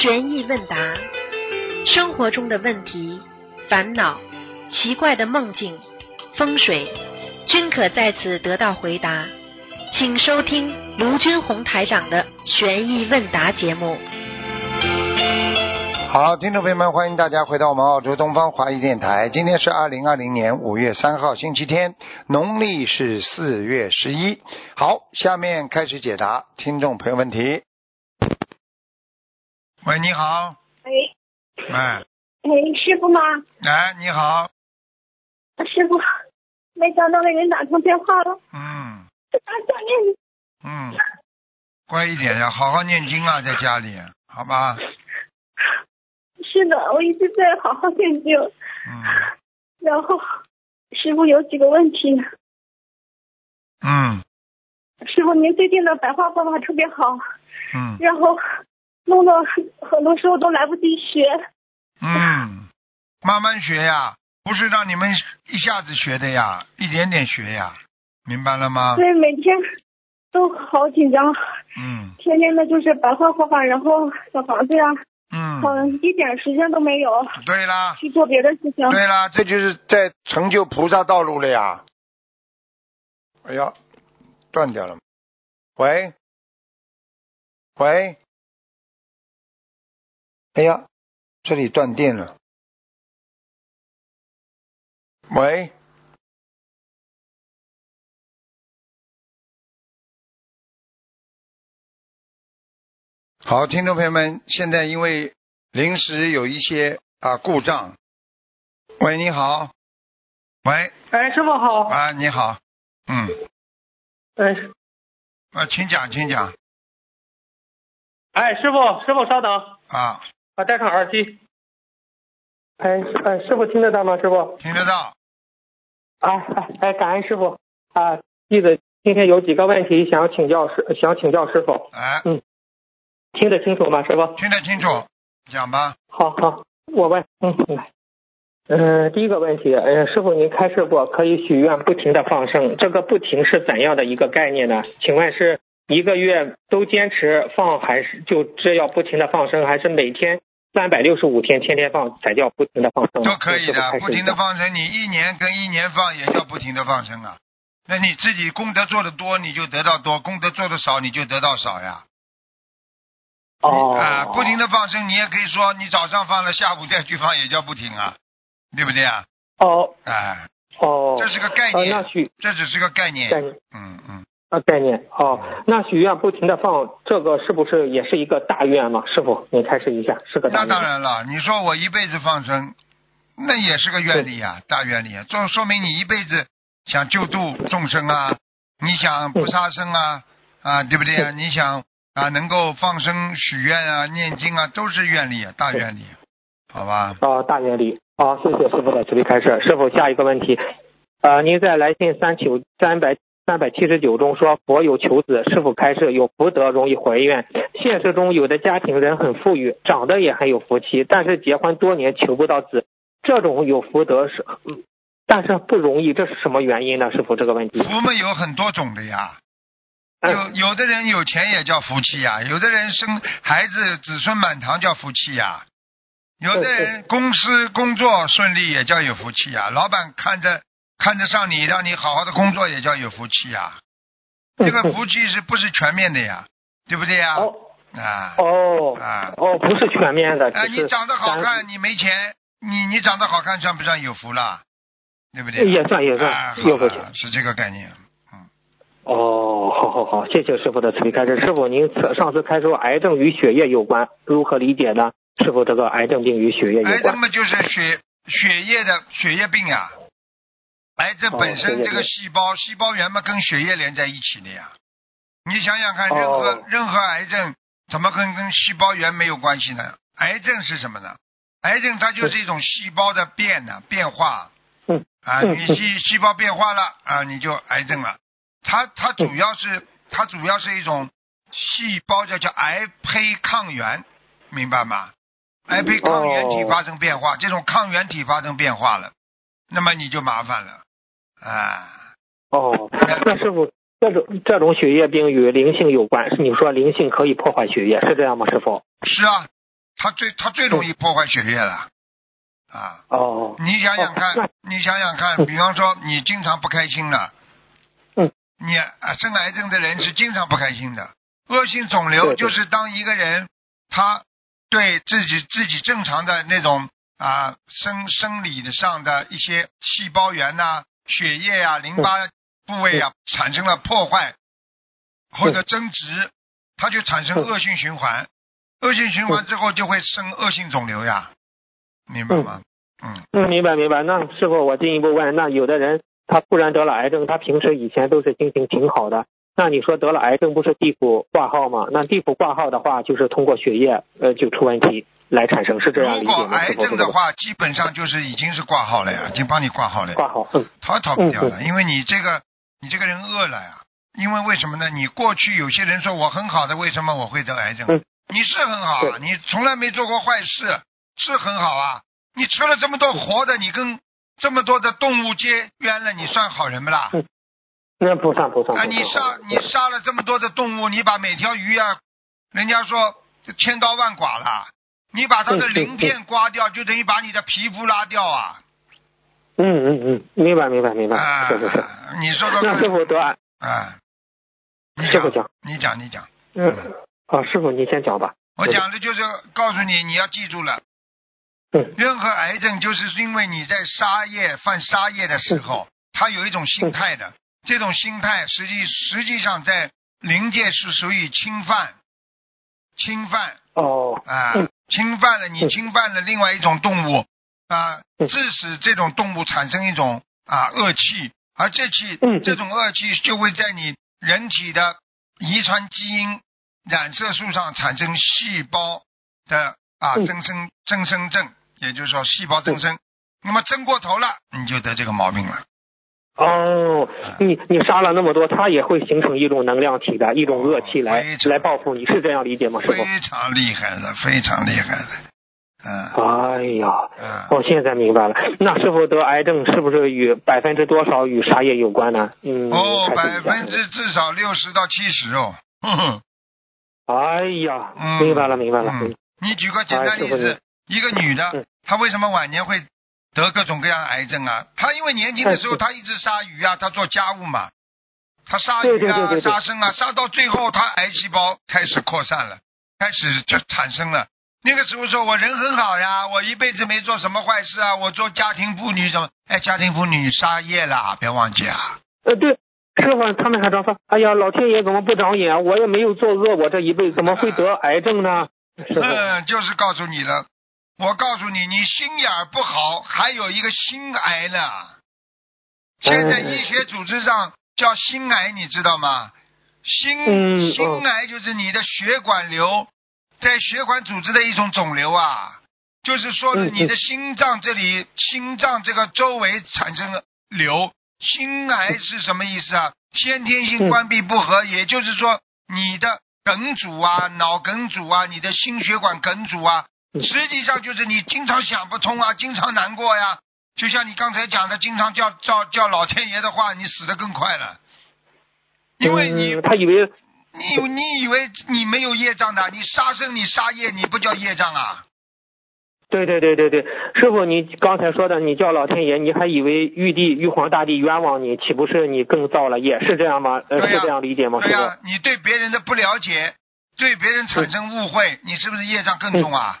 悬疑问答，生活中的问题、烦恼、奇怪的梦境、风水，均可在此得到回答。请收听卢军红台长的悬疑问答节目。好，听众朋友们，欢迎大家回到我们澳洲东方华语电台。今天是二零二零年五月三号，星期天，农历是四月十一。好，下面开始解答听众朋友问题。喂，你好，喂，哎，哎，师傅吗？哎，你好，师傅，没想到给您打通电话了，嗯。打想念你。嗯，乖一点呀，好好念经啊，在家里，好吧？是的，我一直在好好念经，嗯。然后师傅有几个问题。嗯。师傅，您最近的白话方法特别好，嗯。然后弄得很多时候都来不及学。嗯，慢慢学呀，不是让你们一下子学的呀，一点点学呀，明白了吗？对每天都好紧张，嗯天天的就是白话画画，然后小房子呀，嗯，嗯，一点时间都没有对啦。去做别的事情。对啦，这就是在成就菩萨道路了呀。哎呀，断掉了。喂，喂，哎呀，这里断电了。喂，好，听众朋友们，现在因为临时有一些啊故障。喂，你好。喂，哎，师傅好。啊，你好。嗯，哎，啊，请讲，请讲。哎，师傅，师傅稍等，啊，啊，戴上耳机。哎，师哎，师傅听得到吗？师傅？听得到。啊，哎哎，感恩师傅啊，弟子今天有几个问题想请教师，想请教师傅，哎，听得清楚吗？师傅？听得清楚，讲吧。好好，我问，嗯，来。嗯，第一个问题，呃，师傅您开示过可以许愿不停的放生，这个不停是怎样的一个概念呢？请问是一个月都坚持放，还是就这要不停的放生，还是每天三百六十五天天天放才叫不停的放生？都可以的，不停的放生，你一年跟一年放也叫不停的放生啊。那你自己功德做的多，你就得到多；功德做的少，你就得到少呀。哦啊，不停的放生，你也可以说你早上放了，下午再去放，也叫不停啊，对不对啊？哦哎，哦，这是个概呃念，那这只是个概念。概念嗯嗯，啊概念哦，那许愿不停的放，这个是不是也是一个大愿嘛？师傅，你开始一下，是个大那。当然了，你说我一辈子放生，那也是个愿力啊，大愿力啊，这说明你一辈子想救度众生啊，你想不杀生啊，啊，对不对啊？你想啊，能够放生、许愿啊、念经啊，都是愿力啊，大愿力，好吧？哦，大愿力。好、谢谢师傅的慈悲开示。师傅，下一个问题，呃，您在来信三九三百三百七十九中说佛有求子，是否开示有福德容易怀孕？现实中有的家庭人很富裕，长得也很有福气，但是结婚多年求不到子，这种有福德是，嗯但是不容易，这是什么原因呢？师傅这个问题。福嘛有很多种的呀，嗯有有的人有钱也叫福气呀，有的人生孩子子孙满堂叫福气呀，有的人公司工作顺利也叫有福气呀，老板看着看得上你，让你好好的工作也叫有福气呀。这个福气是不是全面的呀？对不对呀？哦啊哦啊哦，不是全面的，啊！你长得好看，你没钱，你你长得好看算不算有福了？对不对？也算也算啊有福气是这个概念。哦，好好好，谢谢师傅的慈悲开示。师傅，您此上次开说癌症与血液有关，如何理解呢？师傅，这个癌症病与血液有关癌症？嘛，就是血血液的血液病呀。癌症本身这个细胞，细胞源嘛跟血液连在一起的呀。你想想看，哦任何、任何癌症怎么跟跟细胞源没有关系呢？癌症是什么呢？癌症它就是一种细胞的变呢变化。嗯啊，嗯你细细胞变化了啊，你就癌症了。它它主要是它主要是一种细胞叫叫癌胚抗原，明白吗？癌胚抗原体哦发生变化，这种抗原体发生变化了，那么你就麻烦了啊。哦，那师傅，这种这种血液病与灵性有关，是你说灵性可以破坏血液，是这样吗？师傅？是啊，它最它最容易破坏血液了啊！哦，你想想看哦，你想想看，比方说你经常不开心了，嗯，你啊生癌症的人是经常不开心的。恶性肿瘤就是当一个人他对自己自己正常的那种啊生生理上的一些细胞源呐、血液啊、淋巴部位啊产生了破坏或者增殖，它就产生嗯恶性循环。恶性循环之后就会生恶性肿瘤呀，明白吗？嗯，嗯，明白明白。那师傅，我进一步问，那有的人他突然得了癌症，他平时以前都是心情挺好的，那你说得了癌症不是地府挂号吗？那地府挂号的话，就是通过血液呃就出问题来产生，是这样如理解吗？果癌症的话，基本上就是已经是挂号了呀，已经帮你挂号了呀，挂号，嗯逃也逃不掉的，因为你这个你这个人饿了呀。因为为什么呢？你过去有些人说我很好的，为什么我会得癌症？嗯你是很好啊，你从来没做过坏事，是很好啊。你吃了这么多活的，你跟这么多的动物结冤了，你算好人不啦？嗯那不算不算。啊，你杀你杀了这么多的动物，你把每条鱼啊，人家说这千刀万剐了，你把它的鳞片刮掉，就等于把你的皮肤拉掉啊！嗯嗯嗯，明白明白明白，啊，是是是。你说说那师傅得癌，啊，你师傅讲，你讲，你讲，嗯，啊，师傅你先讲吧。我讲的就是告诉你，你要记住了，嗯任何癌症就是因为你在杀业犯杀业的时候，他有一种心态的，这种心态实际实际上在灵界是属于侵犯，侵犯哦，啊嗯，侵犯了你嗯侵犯了另外一种动物啊，嗯。致使这种动物产生一种啊恶气，而这气嗯这种恶气就会在你人体的遗传基因染色素上产生细胞的啊嗯。增生增生症，也就是说细胞增生。那么增过头了，你就得这个毛病了。哦，你你杀了那么多，他也会形成一种能量体的一种恶气来来报复你，是这样理解吗，师傅？非常厉害的，非常厉害的。嗯哎呀，嗯，我现在明白了。那师傅得癌症是不是与百分之多少与杀业有关呢？嗯，哦，百分之至少六十到七十哦。哼哼。哎呀，嗯明白了，明白了。嗯，你举个简单例子，一个女的嗯，她为什么晚年会得各种各样的癌症啊？他因为年轻的时候他一直杀鱼啊，他做家务嘛，他杀鱼啊、杀生啊，杀到最后他癌细胞开始扩散了，开始就产生了。那个时候说我人很好呀，我一辈子没做什么坏事啊，我做家庭妇女什么？哎，家庭妇女杀业了，别忘记啊。呃，对，师傅他们还常说，哎呀，老天爷怎么不长眼？我也没有作恶，我这一辈子怎么会得癌症呢？嗯，就是告诉你了。我告诉你，你心眼儿不好，还有一个心癌呢。现在医学组织上叫心癌，你知道吗？心、嗯心癌就是你的血管瘤，在血管组织的一种肿瘤啊，就是说你的心脏这里，心脏这个周围产生了瘤。心癌是什么意思啊？先天性关闭不和，也就是说你的梗阻啊、脑梗阻啊、你的心血管梗阻啊，嗯实际上就是你经常想不通啊，经常难过呀。就像你刚才讲的，经常叫叫叫老天爷的话，你死得更快了，因为你嗯他以为你你以为你没有业障的，你杀生你杀业，你不叫业障啊？对对对对对，师傅，你刚才说的，你叫老天爷，你还以为玉帝、玉皇大帝冤枉你，岂不是你更造了业？是这样吗？呃，是这样理解吗，对呀、傅？你对别人的不了解，对别人产生误会，你是不是业障更重啊？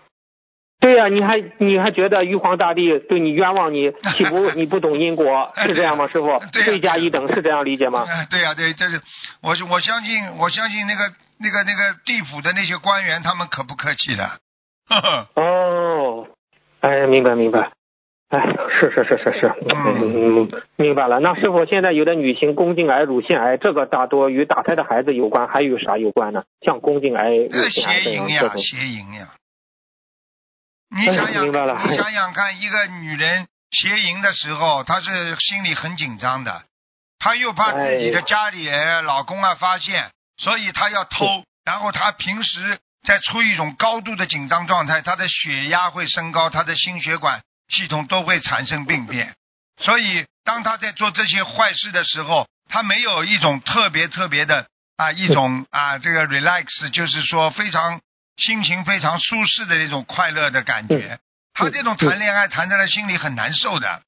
对呀、你还你还觉得玉皇大帝对你冤枉你，岂不你不懂因果？是这样吗，师傅？罪加一等，是这样理解吗？哎对呀、对，这是我是我相信，我相信那个那个那个地府的那些官员，他们可不客气的。呵 呵哦，哎，明白明白。哎，是是是是是，嗯嗯，明白了。那师傅，现在有的女性宫颈癌、乳腺癌，这个大多与打胎的孩子有关，还与啥有关呢？像宫颈癌、乳这腺癌邪淫呀。邪淫呀！你想想，明白了你想想看，一个女人邪淫的时候，她是心里很紧张的，她又怕自己的哎家里人、老公啊发现，所以她要偷。然后她平时在处于一种高度的紧张状态，她的血压会升高，她的心血管系统都会产生病变。所以，当她在做这些坏事的时候，她没有一种特别特别的啊一种啊这个 relax，就是说非常心情非常舒适的那种快乐的感觉。他这种谈恋爱谈在他心里很难受的，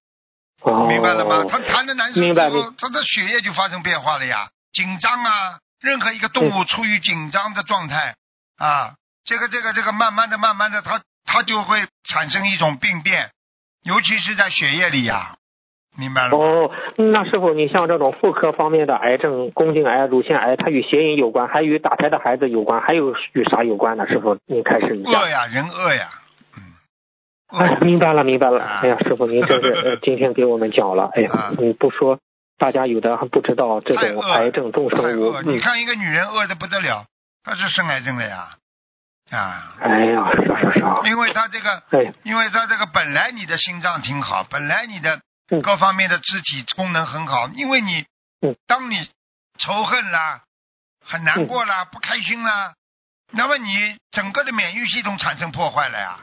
哦，明白了吗？他谈的难受之后，他的血液就发生变化了呀，紧张啊。任何一个动物处于紧张的状态啊，这个这个这个，慢慢的慢慢的，他他就会产生一种病变，尤其是在血液里呀，明白了？哦，那师傅，你像这种妇科方面的癌症，宫颈癌、乳腺癌，它与邪淫有关，还与打胎的孩子有关，还有与啥有关呢？师傅，您开始一下。恶呀，人饿呀，嗯，哎，明白了，明白了。啊哎呀，师傅，您真是呃今天给我们讲了。哎呀啊，你不说，大家有的还不知道这种癌症众太生无恶！。你嗯，看一个女人饿的不得了，她是生癌症了呀，啊，哎呀，是是是。因为她这个，哎，因为她这个本来你的心脏挺好，本来你的嗯各方面的肢体功能很好，因为你嗯，当你仇恨啦、很难过啦、不开心啦，那么你整个的免疫系统产生破坏了呀。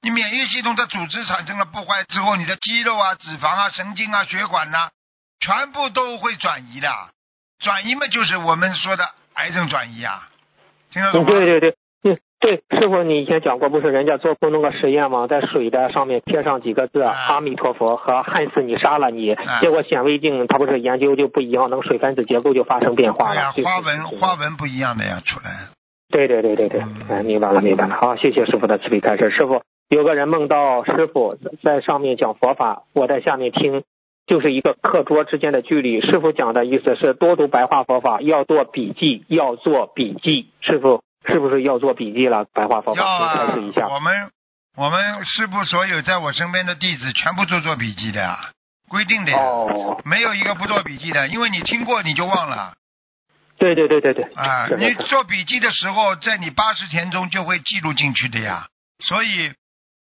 你免疫系统的组织产生了破坏之后，你的肌肉啊、脂肪啊、神经啊、血管呐、全部都会转移的。转移嘛，就是我们说的癌症转移啊，听得懂嗯，吗？对对对，嗯，对，师傅，你以前讲过，不是人家做过那个实验吗？在水的上面贴上几个字“啊阿弥陀佛”和“恨死你，杀了你”，啊结果显微镜它不是研究就不一样，那个水分子结构就发生变化了。花纹花纹不一样的呀，出来。对对对对对嗯，哎，明白了明白了。好，谢谢师傅的慈悲开示。师傅，有个人梦到师傅在上面讲佛法，我在下面听，就是一个课桌之间的距离。师傅讲的意思是多读白话佛法，要做笔记，要做笔记。师傅是不是要做笔记了？白话佛要法，请开啊示一下。，我们我们师傅所有在我身边的弟子全部都做笔记的呀，规定的呀，哦，没有一个不做笔记的，因为你听过你就忘了对对对对对，啊。你做笔记的时候，在你八十天中就会记录进去的呀。所以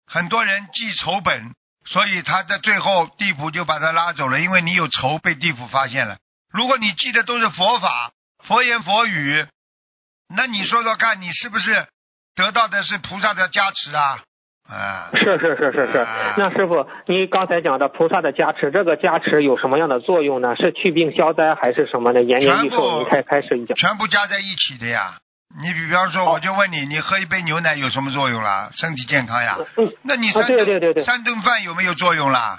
很多人记仇本，所以他在最后地府就把他拉走了，因为你有仇被地府发现了。如果你记的都是佛法、佛言佛语，那你说说看，你是不是得到的是菩萨的加持啊？啊，是是是是是啊。那师傅，你刚才讲的菩萨的加持，这个加持有什么样的作用呢？是去病消灾还是什么呢？延年益全部寿？你开开始一下。全部加在一起的呀。你比方说，我就问你，你喝一杯牛奶有什么作用啦？身体健康呀。嗯啊那你三顿、对对对对三顿饭有没有作用啦？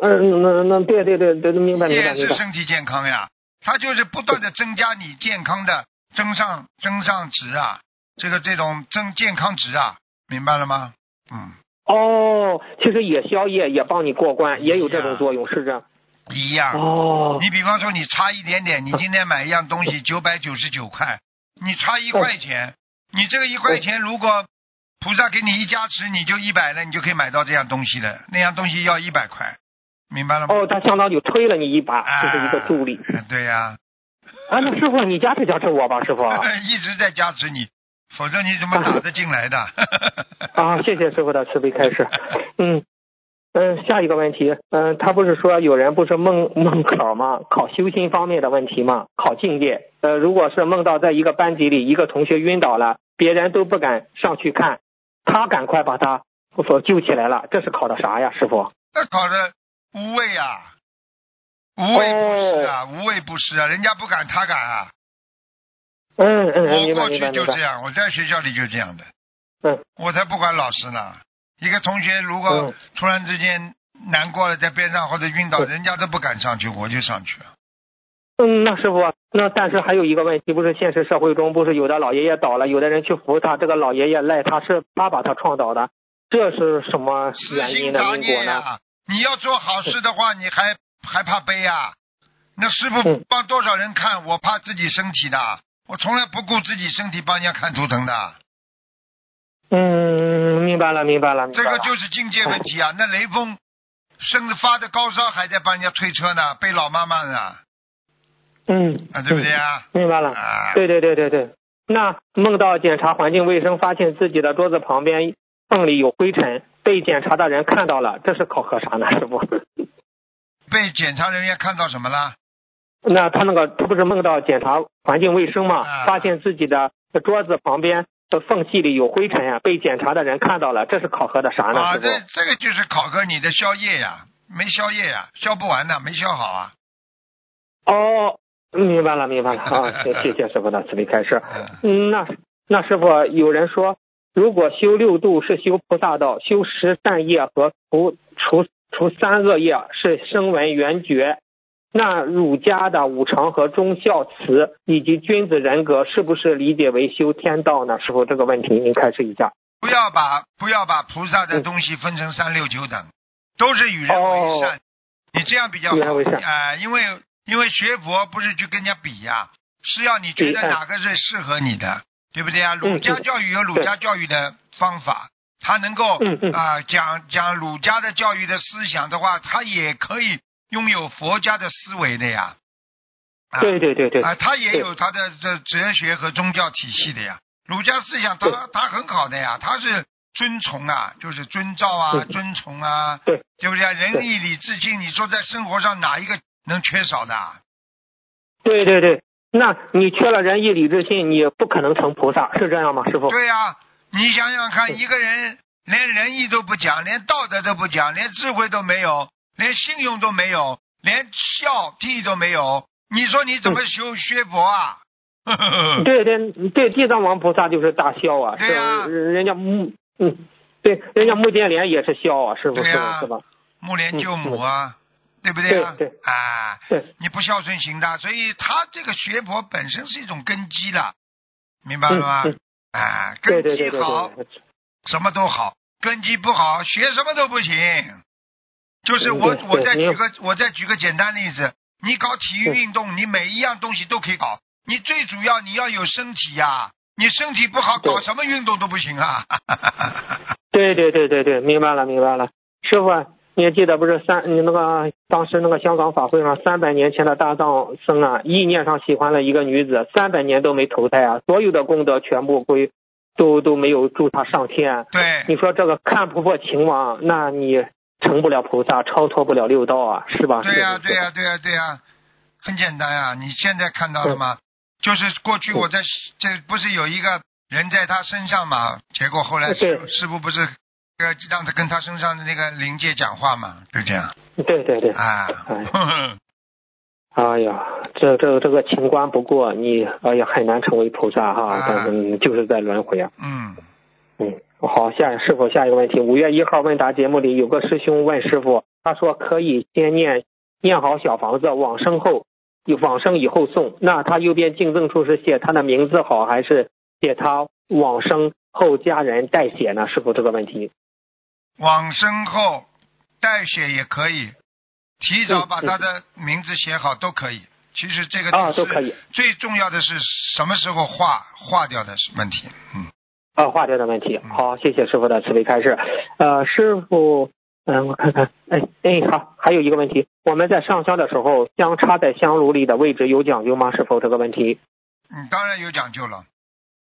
嗯，那那对对对对，明白明白也明白。是身体健康呀。它就是不断的增加你健康的增上增上值啊，这个这种增健康值啊，明白了吗？嗯，哦，其实也消业，也帮你过关，也有这种作用，是这样。一样。哦，你比方说，你差一点点，你今天买一样东西九百九十九块，你差一块钱，你这个一块钱如果菩萨给你一加持，你就一百了，你就可以买到这样东西了。那样东西要一百块，明白了吗？哦，他相当于推了你一把，啊这是一个助力。对呀、啊，那师傅，你加持加持我吧，师傅。一直在加持你，否则你怎么打得进来的？啊，谢谢师傅的慈悲开示。嗯嗯，下一个问题，嗯，他不是说有人不是梦梦考吗？考修心方面的问题吗？考境界。呃，如果是梦到在一个班级里，一个同学晕倒了，别人都不敢上去看，他赶快把他所救起来了，这是考的啥呀，师傅？那考的无畏啊，无畏不施啊，无畏不施啊，人家不敢，他敢啊。嗯嗯，我过去。就这样，我在学校里就这样的，嗯我才不管老师呢。一个同学如果嗯突然之间难过了，在边上或者晕倒，嗯人家都不敢上去，我就上去了。嗯，那师傅，那但是还有一个问题，不是现实社会中不是有的老爷爷倒了，有的人去扶他，这个老爷爷赖他是他把他撞倒的，这是什么死原因呢？你要做好事的话，你还还怕背呀？那师傅嗯帮多少人看，我怕自己身体的，我从来不顾自己身体帮人家看图腾的。嗯，明白了，明白了，明白了。这个就是境界问题啊！那雷锋甚至发着高烧，还在帮人家推车呢，背老妈妈呢，嗯，啊，对不对嗯啊？明白了。啊，对对对对对。那梦到检查环境卫生，发现自己的桌子旁边缝里有灰尘，被检查的人看到了，这是考核啥呢，师傅？被检查人员看到什么了？那他那个他不是梦到检查环境卫生嘛，啊发现自己的桌子旁边的缝隙里有灰尘呀、被检查的人看到了，这是考核的啥呢，啊，这这个就是考核你的宵夜呀，没宵夜呀，消不完的，没消好啊。哦，明白了，明白了 啊！谢谢谢师傅的慈悲开示。嗯，嗯，那那师傅有人说，如果修六度是修菩萨道，修十善业和除除除三恶业是声闻缘觉，那儒家的五常和忠孝慈以及君子人格是不是理解为修天道呢？师傅这个问题您开始一下。不要把不要把菩萨的东西分成三六九等，都是与人为善。你这样比较好。啊、因为因为学佛不是去跟人家比呀、是要你觉得哪个是适合你的，对不对啊？儒家嗯教育有儒家教育的方法，他能够啊、讲讲儒家的教育的思想的话，他也可以拥有佛家的思维的呀。啊对对对对，啊，他也有他的这哲学和宗教体系的呀。儒家思想他对他很好的呀，他是遵从啊，就是遵照啊，对尊崇啊，对对不对啊？仁对义礼智信，你说在生活上哪一个能缺少的啊？对对对。那你缺了仁义礼智信，你不可能成菩萨，是这样吗，师傅？对呀、你想想看，一个人连仁义都不讲，连道德都不讲，连智慧都没有，连信用都没有，连孝悌都没有，你说你怎么修学佛啊？对对对，地藏王菩萨就是大孝啊，对啊是人家木嗯，对，人家木建莲也是孝啊，是不是对呀吧？是吧？木莲救母啊，对不对啊？对对啊，对，你不孝顺行的，所以他这个学佛本身是一种根基的，明白了吗？嗯嗯啊，根基好，什么都好；根基不好，学什么都不行。就是我我再举个我再举个简单例子，你搞体育嗯运动，你每一样东西都可以搞，你最主要你要有身体呀、你身体不好，搞什么运动都不行啊。对对对对对，明白了明白了。师傅啊，你还记得不是三你那个当时那个香港法会上，三百年前的大藏僧啊，意念上喜欢了一个女子，三百年都没投胎啊，所有的功德全部归都都没有助他上天。对，你说这个看不破情网，那你成不了菩萨，超脱不了六道啊，是吧？对呀、呀、对呀、对呀、对呀、很简单呀、你现在看到了吗？就是过去我在这不是有一个人在他身上嘛，结果后来师傅不是呃让他跟他身上的那个灵界讲话嘛，就这样对对对。啊。哎 哎呀，这这这个情关不过，你哎呀很难成为菩萨哈，啊但是就是在轮回啊。嗯，嗯，好，下师傅下一个问题，五月一号问答节目里有个师兄问师傅，他说可以先念念好小房子，往生后往生以后送。那他右边净赠处是写他的名字好，还是写他往生后家人代写呢？师傅这个问题。往生后代写也可以，提早把他的名字写好都可以。其实这个是啊都可以最重要的是什么时候化化掉的问题。嗯，啊，化掉的问题。嗯好，谢谢师傅的慈悲开示。呃，师傅，嗯、我看看，哎哎，好，还有一个问题，我们在上香的时候，香插在香炉里的位置有讲究吗？是否这个问题？嗯，当然有讲究了。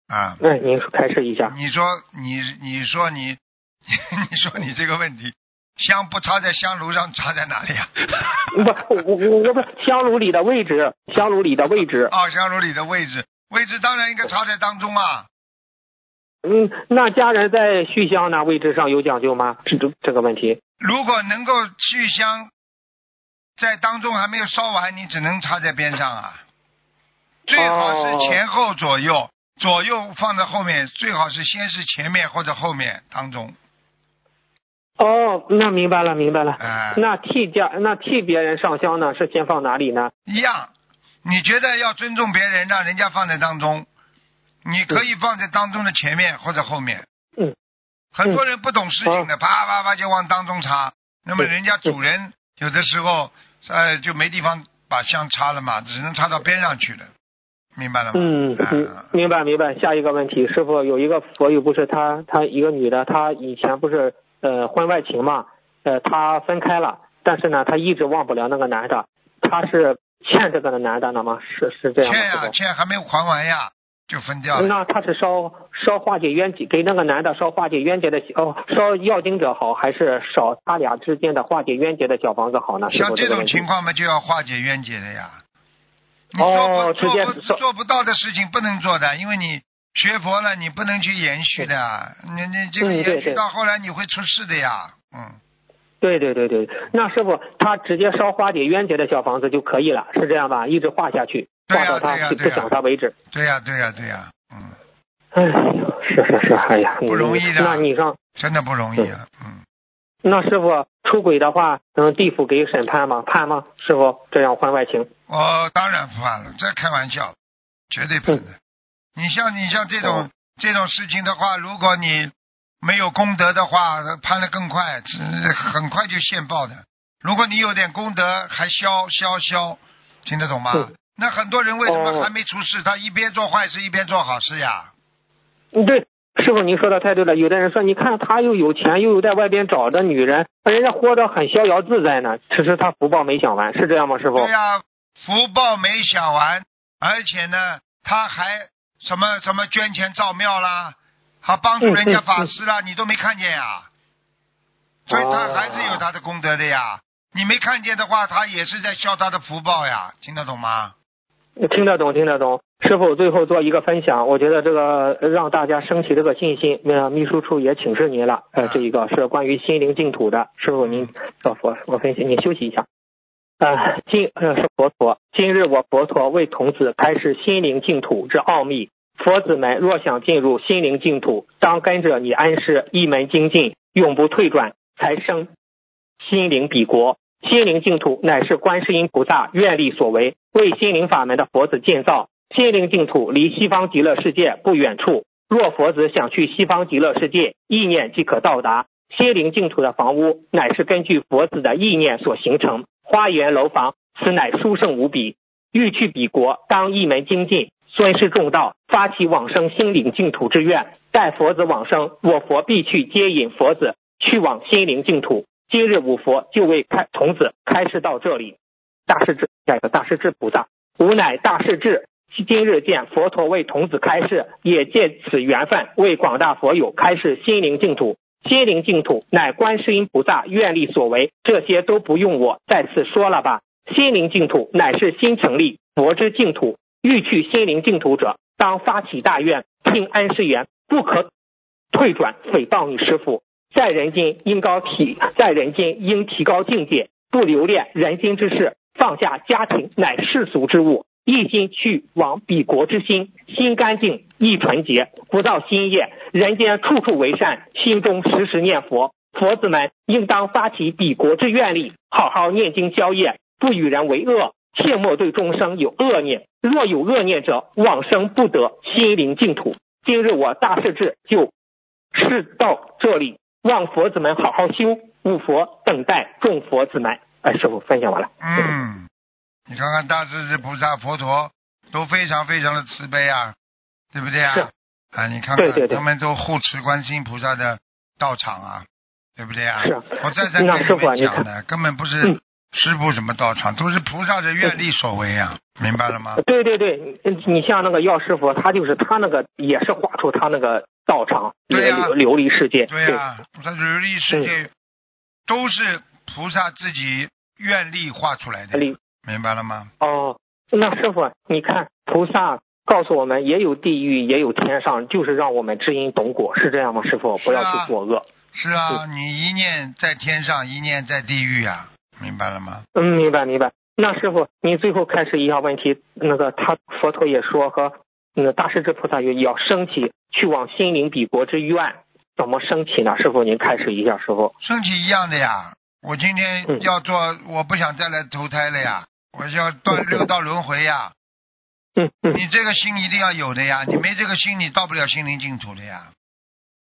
啊，那、您开示一下。你说你你说你你 说你这个问题，香不插在香炉上，插在哪里啊？不，我我我不是香炉里的位置，香炉里的位置。哦，香炉里的位置，位置当然应该插在当中啊。嗯，那家人在续香呢位置上有讲究吗？这这这个问题。如果能够续香，在当中还没有烧完，你只能插在边上啊。最好是前后左右，左右放在后面，最好是先是前面或者后面当中。哦，那明白了，明白了。哎、那替家那替别人上香呢，是先放哪里呢？一样，你觉得要尊重别人，让人家放在当中，你可以放在当中的前面或者后面。嗯，很多人不懂事情的，啪啪啪就往当中插，那么人家主人有的时候呃就没地方把香插了嘛，只能插到边上去了，明白了吗？嗯明白明白。下一个问题，师傅有一个佛友不是她她一个女的，她以前不是呃婚外情嘛，呃她分开了，但是呢她一直忘不了那个男的，她是欠这个男的呢吗？是是这样吗？欠呀、欠还没有还完呀，就分掉了。那他是烧烧化解冤结，给那个男的烧化解冤结的哦，烧要经者好，还是烧他俩之间的化解冤结的小房子好呢？像这种情况嘛，就要化解冤结的呀。你做哦不做不做不到的事情不能做的，因为你学佛了，你不能去延续的。你你这个延续到后来你会出事的呀。嗯，对对对对，那师傅他直接烧化解冤结的小房子就可以了，是这样吧？一直画下去，对呀画到他不想他为止。对呀对呀对呀，嗯，哎呀，是是是，哎呀，不容易的那你让真的不容易啊，嗯，那师傅出轨的话，嗯，地府给审判吗？判吗？师傅这样婚外情？我当然判了，这开玩笑，绝对判的。你像你像这种、哦这种事情的话，如果你没有功德的话，判的更快，只很快就现报的。如果你有点功德，还消消消，听得懂吗？嗯那很多人为什么哦还没出事？他一边做坏事一边做好事呀？嗯，对，师傅您说的太对了。有的人说，你看他又有钱，又有在外边找的女人，人家活得很逍遥自在呢。其实他福报没享完，是这样吗，师傅？对呀、福报没享完，而且呢，他还什么什么捐钱造庙啦，还帮助人家法师啦，你都没看见呀？所以他还是有他的功德的呀。你没看见的话，他也是在消他的福报呀，听得懂吗？听得懂，听得懂。师傅最后做一个分享，我觉得这个呃让大家升起这个信心。那，秘书处也请示您了，呃，这一个是关于心灵净土的。师傅您，老佛我分析，您休息一下。呃，今呃是佛陀，今日我佛陀为童子开示心灵净土之奥秘。佛子们若想进入心灵净土，当跟着你安师一门精进，永不退转，才生心灵彼国。心灵净土乃是观世音菩萨愿力所为，为心灵法门的佛子建造。心灵净土离西方极乐世界不远处，若佛子想去西方极乐世界，意念即可到达。心灵净土的房屋乃是根据佛子的意念所形成，花园楼房，此乃殊胜无比。欲去彼国，当一门精进，尊师重道，发起往生心灵净土之愿。待佛子往生，我佛必去接引佛子去往心灵净土。今日五佛就为开童子开示到这里。大势至，下一个大势至菩萨，吾乃大势至。今日见佛陀为童子开示，也借此缘分为广大佛友开示心灵净土。心灵净土乃观世音菩萨愿力所为，这些都不用我再次说了吧。心灵净土乃是新成立佛之净土，欲去心灵净土者，当发起大愿，听安师言，不可退转诽谤你师父。在人间应高提，在人间应提高境界，不留恋人间之事，放下家庭乃世俗之物，一心去往彼国之心，心干净，意纯洁，不造新业，人间处处为善，心中时时念佛。佛子们应当发起彼国之愿力，好好念经消业，不与人为恶，切莫对众生有恶念。若有恶念者，往生不得心灵净土。今日我大势至就示到这里，望佛子们好好修，五佛等待众佛子们。哎，师傅分享完了。嗯，你看看大势至菩萨、佛陀都非常非常的慈悲啊，对不对啊？啊，你看看对对对。他们都护持观世音菩萨的道场啊，对不对啊？是我再三跟你们讲的，根本不是嗯。师傅什么道场，都是菩萨的愿力所为啊，明白了吗？对对对，嗯你像那个药师佛，他就是他那个也是画出他那个道场，对呀。那个琉琉璃世界。对呀、琉璃世界都是菩萨自己愿力画出来的，力明白了吗？哦，那师傅，你看菩萨告诉我们，也有地狱，也有天上，就是让我们知因懂果，是这样吗？师傅，不要去作恶。是啊，你一念在天上，一念在地狱啊，明白了吗？嗯，明白明白。那师傅，你最后开始一下问题，那个他佛陀也说和那个大势至菩萨也要升起去往心灵彼国之愿，怎么升起呢？师傅，您开始一下，师傅。升起一样的呀。我今天嗯要做，我不想再来投胎了呀，我要断六道轮回呀。嗯嗯，你这个心一定要有的呀，你没这个心，你到不了心灵净土的呀。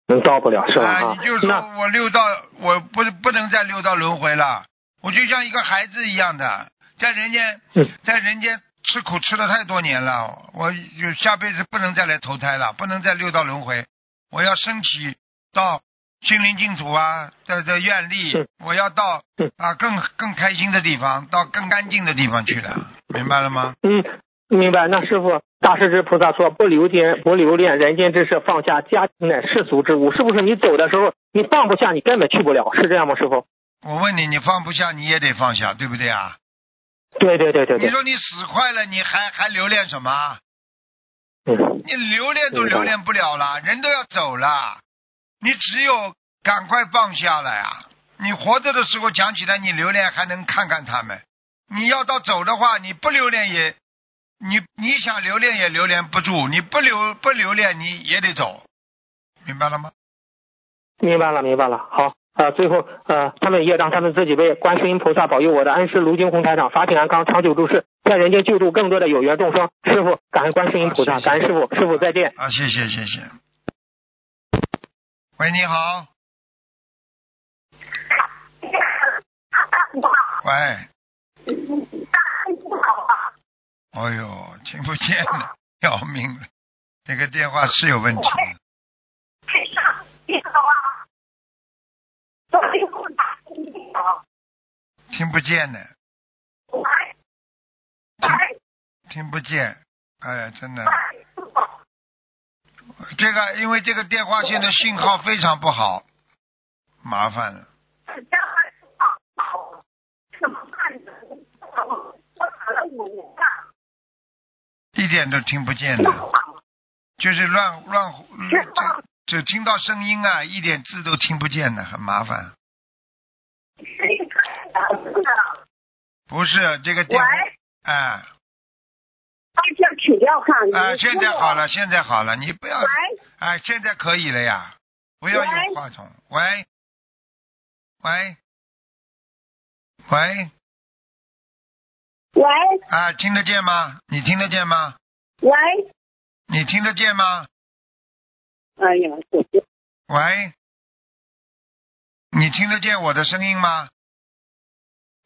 能到不了是吧？啊，啊你就说我六道，我不不能再六道轮回了，我就像一个孩子一样的，在人间嗯，在人间吃苦吃了太多年了，我就下辈子不能再来投胎了，不能再六道轮回，我要升起到心灵净土啊的的愿力嗯，我要到嗯啊更更开心的地方，到更干净的地方去了，明白了吗？嗯，明白。那师傅，大势至菩萨说不留恋不留恋人间之事，放下家庭乃世俗之物，是不是？你走的时候你放不下，你根本去不了，是这样吗？师傅？我问你，你放不下，你也得放下，对不对啊？对对对对对。你说你死快了，你还还留恋什么？嗯你留恋都留恋不了了，人都要走了，你只有赶快放下了呀！你活着的时候讲起来，你留恋还能看看他们；你要到走的话，你不留恋也你你想留恋也留恋不住，你不留不留恋你也得走，明白了吗？明白了，明白了。好，呃，最后呃，他们也让他们自己为观世音菩萨保佑我的恩师卢金红台长法体安康，长久住世，在人间救助更多的有缘众生。师傅，感恩观世音菩萨，好谢谢感恩师傅，师傅再见。啊，谢谢谢谢。喂，你好，喂，哎呦，听不见了，要命了，这个电话是有问题的。听不见的，听不见，哎呀，真的，这个因为这个电话线的信号非常不好，麻烦了。一点都听不见的，就是乱乱只只听到声音啊，一点字都听不见的，很麻烦。不是这个电话，哎取掉看。哎，现在好了，现在好了，你不要喂哎，现在可以了呀，不要喂用话筒。喂，喂，喂，喂啊，听得见吗？你听得见吗？喂，你听得见吗？哎呀，喂，你听得见我的声音吗？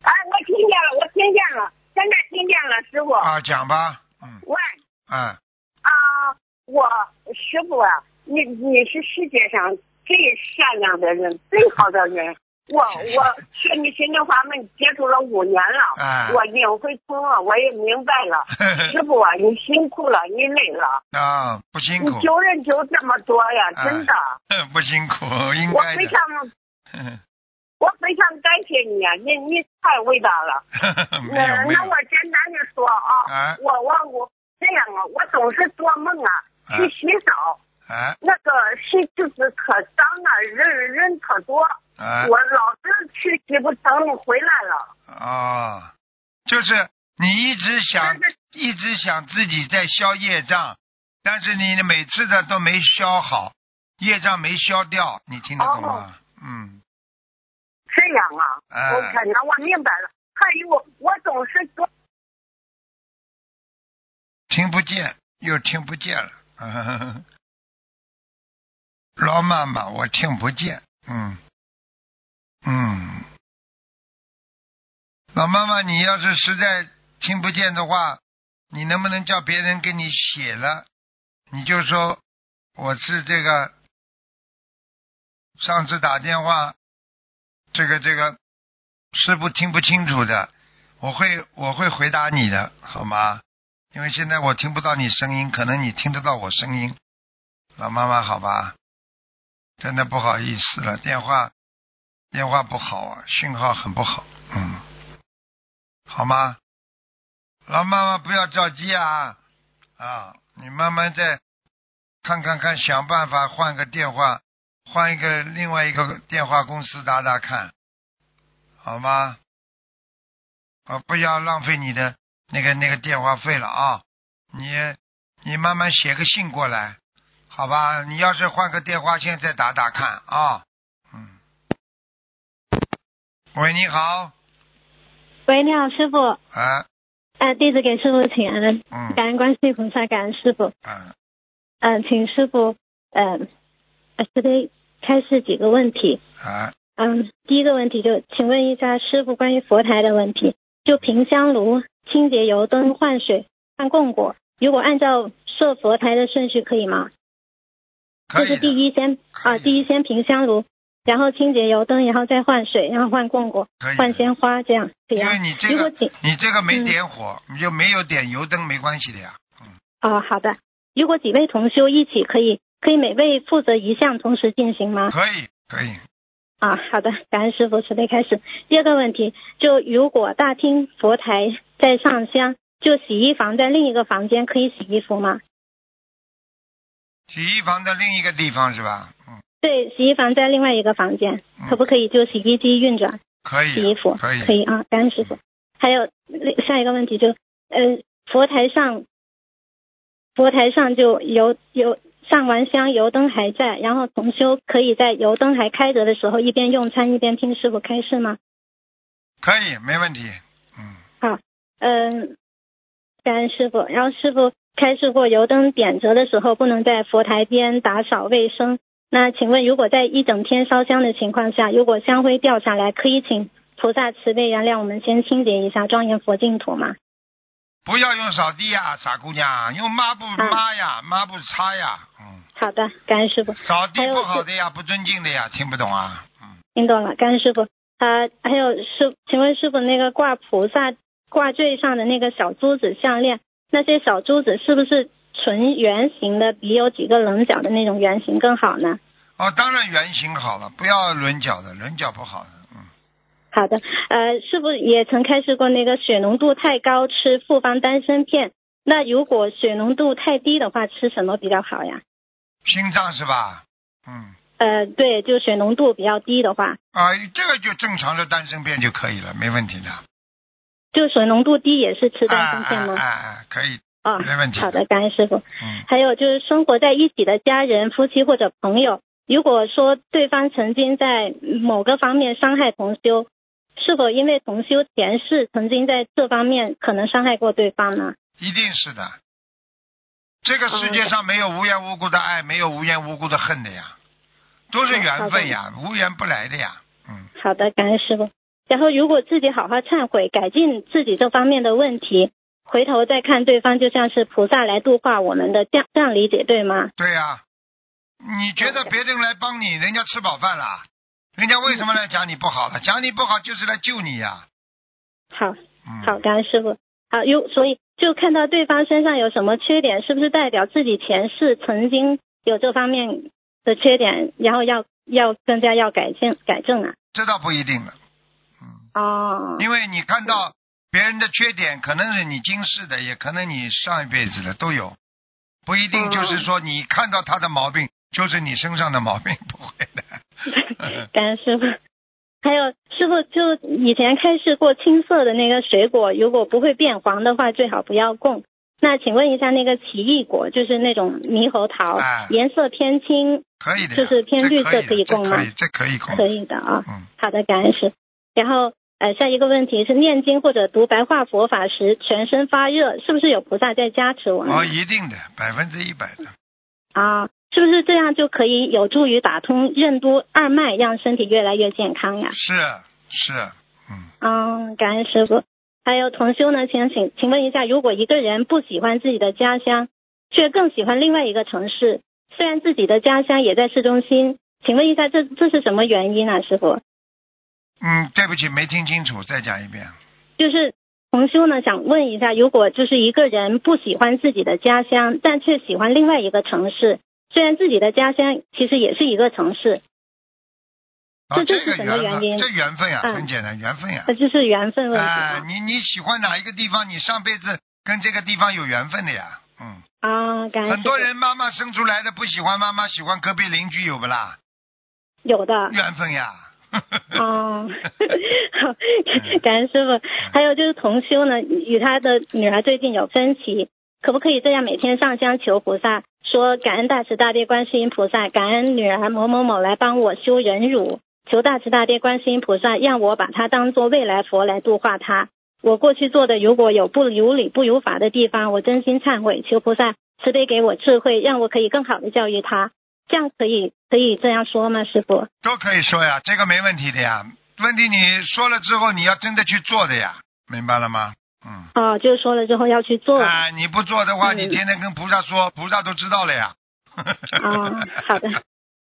啊，我听见了，我听见了，现在听见了，师傅。啊，讲吧，嗯，喂嗯，啊，我师傅啊，你你是世界上最善良的人，最好的人。我 我学你心灵法门接触了五年了，哎我领会通了，我也明白了。师傅啊，你辛苦了，你累了，啊，不辛苦你苦，救人救这么多呀，哎真的，不辛苦，应我该常我非常感谢你啊，你你太伟大了。那那我，简单的说啊，哎我我我这样啊，我总是做梦啊，哎去洗澡，啊。那个洗就是可脏了，人人可多，哎我老是去洗不成，回来了。啊，就是你一直想一直想自己在消业障，但是你每次的都没消好，业障没消掉，你听得懂吗？嗯，这样啊，哎。我看那我明白了。还有，我总是说。听不见又听不见了，老妈妈，我听不见，嗯。嗯，老妈妈，你要是实在听不见的话，你能不能叫别人给你写了？你就说我是这个上次打电话，这个这个师傅听不清楚的，我会我会回答你的，好吗？因为现在我听不到你声音，可能你听得到我声音，老妈妈，好吧？真的不好意思了，电话电话不好啊，信号很不好，嗯，好吗？老妈妈不要着急啊，啊，你慢慢再看看看，想办法换个电话，换一个另外一个电话公司打打看，好吗？啊，不要浪费你的那个那个电话费了啊！你你慢慢写个信过来，好吧？你要是换个电话线再打打看啊。嗯。喂，你好，喂，你好，师傅。哎，啊，弟子给师傅请安，嗯感恩观世音菩萨，感恩师傅。嗯，嗯、请师傅，嗯、呃，慈悲开示几个问题。啊，嗯，第一个问题就，请问一下师傅关于佛台的问题，就平香炉、清洁油灯、换水、换供果，如果按照设佛台的顺序可以吗？可以的。就是第一先啊，第一先平香炉，然后清洁油灯，然后再换水，然后换供果换鲜花，这样可以啊因为？你这个你这个没嗯点火，你就没有点油灯，没关系的呀。嗯，哦，好的。如果几位同修一起，可以可以每位负责一项同时进行吗？可以，可以。啊，好的，感恩师傅慈悲开始。第二个问题，就如果大厅佛台在上香，就洗衣房在另一个房间可以洗衣服吗？洗衣房在另一个地方是吧？嗯，对，洗衣房在另外一个房间，嗯可不可以就洗衣机运转可以。洗衣服？可以。可以啊，感恩师傅。还有另下一个问题就，呃，佛台上，佛台上就油油上完香，油灯还在，然后同修可以在油灯还开着的时候一边用餐一边听师傅开示吗？可以，没问题。嗯，好嗯，感恩师傅。然后师傅开示过，油灯点着的时候不能在佛台边打扫卫生。那请问，如果在一整天烧香的情况下，如果香灰掉下来，可以请菩萨慈悲原谅我们，先清洁一下，庄严佛净土吗？不要用扫地呀，傻姑娘，用抹布抹呀，抹布擦呀。嗯，好的，感恩师傅。扫地不好的呀，不尊敬的呀，听不懂啊。嗯，听懂了，感恩师傅。啊，还有师，请问师傅，那个挂菩萨挂坠上的那个小珠子项链，那些小珠子是不是纯圆形的，比有几个棱角的那种圆形更好呢？哦，当然圆形好了，不要棱角的，棱角不好的。嗯，好的，呃，师傅也曾开示过，那个血浓度太高吃复方丹参片，那如果血浓度太低的话，吃什么比较好呀？心脏是吧？嗯，呃，对，就血浓度比较低的话，啊，这个就正常的丹参片就可以了，没问题的。就血浓度低也是吃丹参片吗？哎哎哎哎，可以。哦，没问题好的，感恩师傅。嗯，还有就是生活在一起的家人、夫妻或者朋友，如果说对方曾经在某个方面伤害同修，是否因为同修前世曾经在这方面可能伤害过对方呢？一定是的。这个世界上没有无缘无故的爱，没有无缘无故的恨的呀，都是缘分呀，无缘不来的呀。嗯，好的，感恩师傅。然后如果自己好好忏悔，改进自己这方面的问题，回头再看对方，就像是菩萨来度化我们的，这样这样理解对吗？对呀、你觉得别人来帮你，人家吃饱饭了，人家为什么来讲你不好了？讲你不好就是来救你呀。好，嗯，好，感恩师傅。好，有所以就看到对方身上有什么缺点，是不是代表自己前世曾经有这方面的缺点，然后要要更加要改进改正啊？这倒不一定了。嗯，哦，因为你看到别人的缺点，可能是你今世的，也可能你上一辈子的都有，不一定就是说你看到他的毛病就是你身上的毛病，不会的。感恩师傅。还有师傅，就以前开示过青色的那个水果，如果不会变黄的话，最好不要供。那请问一下，那个奇异果，就是那种猕猴桃，哎颜色偏青，可以的，就是偏绿色可以供吗这可以，这可以供。可以的啊。嗯，好的，感恩师。然后呃，下一个问题是念经或者读白话佛法时，全身发热，是不是有菩萨在加持我们？哦，一定的，百分之一百的。啊，是不是这样就可以有助于打通任督二脉，让身体越来越健康呀？是是，嗯，嗯，感恩师傅。还有同修呢，请请请问一下，如果一个人不喜欢自己的家乡，却更喜欢另外一个城市，虽然自己的家乡也在市中心，请问一下，这这是什么原因啊，师傅？嗯，对不起，没听清楚，再讲一遍。就是同修呢，想问一下，如果就是一个人不喜欢自己的家乡，但却喜欢另外一个城市，虽然自己的家乡其实也是一个城市，啊，这是什么缘分，原因这缘分呀，嗯很简单，缘分呀。这就是缘分问题啊，嘛。你你喜欢哪一个地方，你上辈子跟这个地方有缘分的呀。嗯，啊，感很多人妈妈生出来的不喜欢妈妈，喜欢隔壁邻居有不啦？有的。缘分呀。哦，好，感恩师傅。还有就是同修呢，与他的女儿最近有分歧，可不可以这样每天上香求菩萨，说感恩大慈大悲观世音菩萨，感恩女儿某某某来帮我修忍辱，求大慈大悲观世音菩萨让我把她当做未来佛来度化她。我过去做的如果有不如理不如法的地方，我真心忏悔，求菩萨慈悲给我智慧，让我可以更好的教育她。这样可以可以这样说吗，师傅？都可以说呀，这个没问题的呀。问题你说了之后，你要真的去做的呀，明白了吗？嗯。啊，就是说了之后要去做。啊，你不做的话，嗯你天天跟菩萨说，菩萨都知道了呀。啊，好的，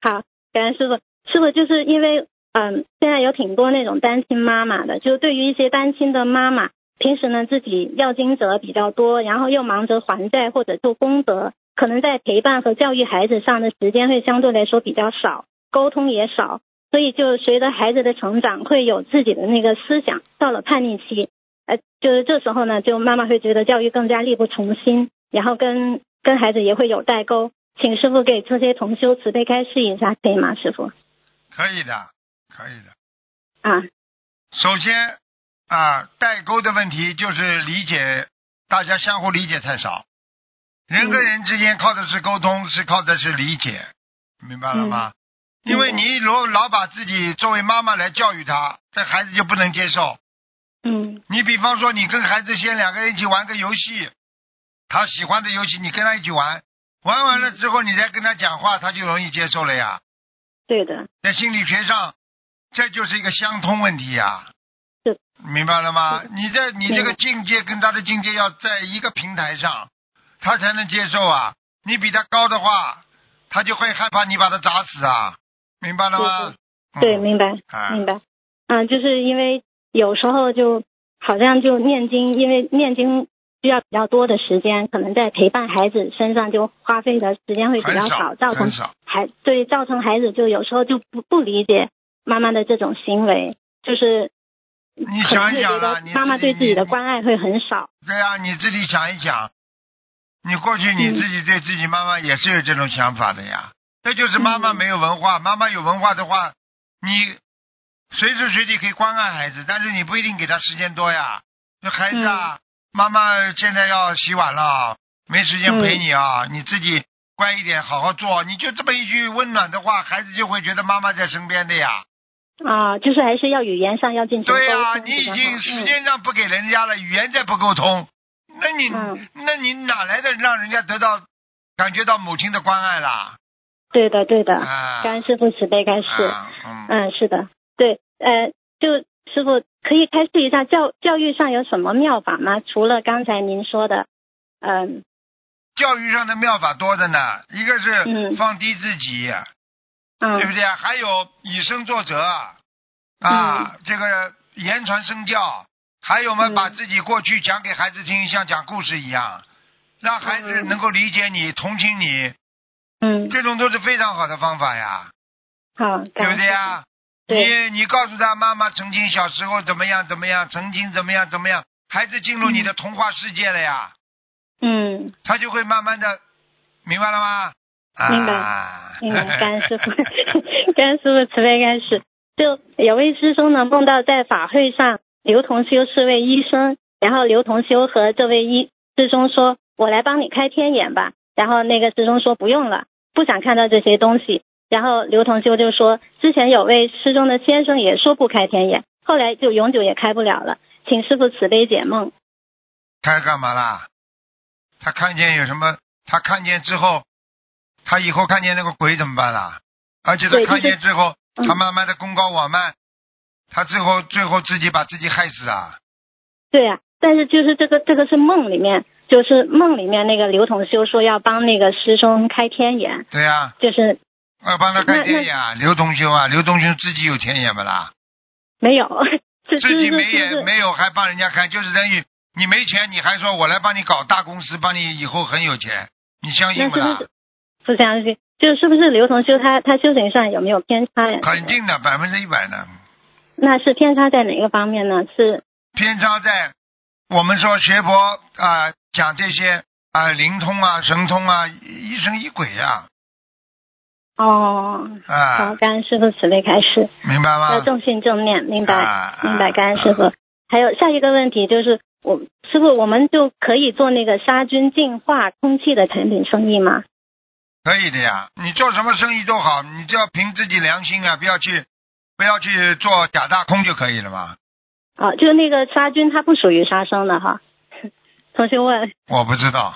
好，感恩师傅。师傅就是因为，嗯，现在有挺多那种单亲妈妈的，就对于一些单亲的妈妈，平时呢自己要经者比较多，然后又忙着还债或者做功德，可能在陪伴和教育孩子上的时间会相对来说比较少，沟通也少，所以就随着孩子的成长，会有自己的那个思想，到了叛逆期，呃，就是这时候呢，就妈妈会觉得教育更加力不从心，然后跟跟孩子也会有代沟。请师傅给这些同修慈悲开示一下，可以吗？师傅可以的，可以的。啊，首先啊，代沟的问题就是理解大家相互理解太少。人跟人之间靠的是沟通，是靠的是理解，明白了吗？因为你如老把自己作为妈妈来教育他，这孩子就不能接受。嗯你比方说，你跟孩子先两个人一起玩个游戏，他喜欢的游戏，你跟他一起玩，玩完了之后，你再跟他讲话，他就容易接受了呀。对的，在心理学上，这就是一个相通问题呀。是明白了吗？你这你这个境界跟他的境界要在一个平台上，他才能接受啊。你比他高的话，他就会害怕你把他砸死啊。明白了吗？对，嗯明白啊明白。嗯，就是因为有时候就好像就念经，因为念经需要比较多的时间，可能在陪伴孩子身上就花费的时间会比较少造成孩对造成孩子就有时候就不不理解妈妈的这种行为，就是你想一想啊，妈妈对自己的关爱会很少。对啊，你自己想一想，你过去你嗯自己对自己妈妈也是有这种想法的呀。这就是妈妈嗯没有文化，妈妈有文化的话，你随时随地可以关爱孩子，但是你不一定给他时间多呀。这孩子嗯啊，妈妈现在要洗碗了，没时间陪你啊，你自己乖一点，好好做。你就这么一句温暖的话，孩子就会觉得妈妈在身边的呀。啊，就是还是要语言上要进行沟对呀、通你已经时间上不给人家了，语言再不沟通，那你、嗯那你哪来的让人家得到感觉到母亲的关爱啦？对的对的，啊，感恩师傅慈悲开示。啊嗯，嗯，是的，对，呃，就师傅可以开示一下教教育上有什么妙法吗？除了刚才您说的，嗯教育上的妙法多着呢，一个是嗯放低自己，嗯对不对啊？还有以身作则啊，这个言传身教，还有嘛，嗯把自己过去讲给孩子听，像讲故事一样，让孩子嗯能够理解你、同情你，嗯，这种都是非常好的方法呀。好，对不对呀？你你告诉他妈妈曾经小时候怎么样怎么样，曾经怎么样怎么样，孩子进入你的童话世界了呀，嗯，他就会慢慢的明白了吗？明白啊、明白，感恩师傅，感恩师傅慈悲开示。就有位师兄呢，梦到在法会上，刘同修是位医生，然后刘同修和这位医师兄说：“我来帮你开天眼吧。”然后那个师兄说：“不用了，不想看到这些东西。”然后刘同修就说：“之前有位师兄的先生也说不开天眼，后来就永久也开不了了，请师傅慈悲解梦。他干嘛啦？他看见有什么？他看见之后，他以后看见那个鬼怎么办啦？而且他看见之后，嗯他慢慢的功高我慢，他最后最后自己把自己害死啊！对呀、但是就是这个这个是梦里面，就是梦里面那个刘同修说要帮那个师兄开天眼，对呀、就是要帮他开那天眼啊！刘同修啊，刘同修自己有天眼不啦？没有，自己没就是眼没有还帮人家看，就是等于你没钱，你还说我来帮你搞大公司，帮你以后很有钱，你相信不啦不相信？就是不是刘同修他他修行上有没有偏差呀？肯定的，百分之一百的那是偏差在哪个方面呢？是偏差在我们说学佛啊、讲这些啊、灵通啊、神通啊，疑神疑鬼呀哦，啊，好，感恩师傅慈悲开示，明白吗？要正信正念，明白啊明白，啊感恩师傅。还有下一个问题就是，我师傅，我们就可以做那个杀菌净化空气的产品生意吗？可以的呀，你做什么生意都好，你就要凭自己良心啊，不要去不要去做假大空就可以了嘛。啊，就是那个杀菌，它不属于杀生的哈。同学问，我不知道，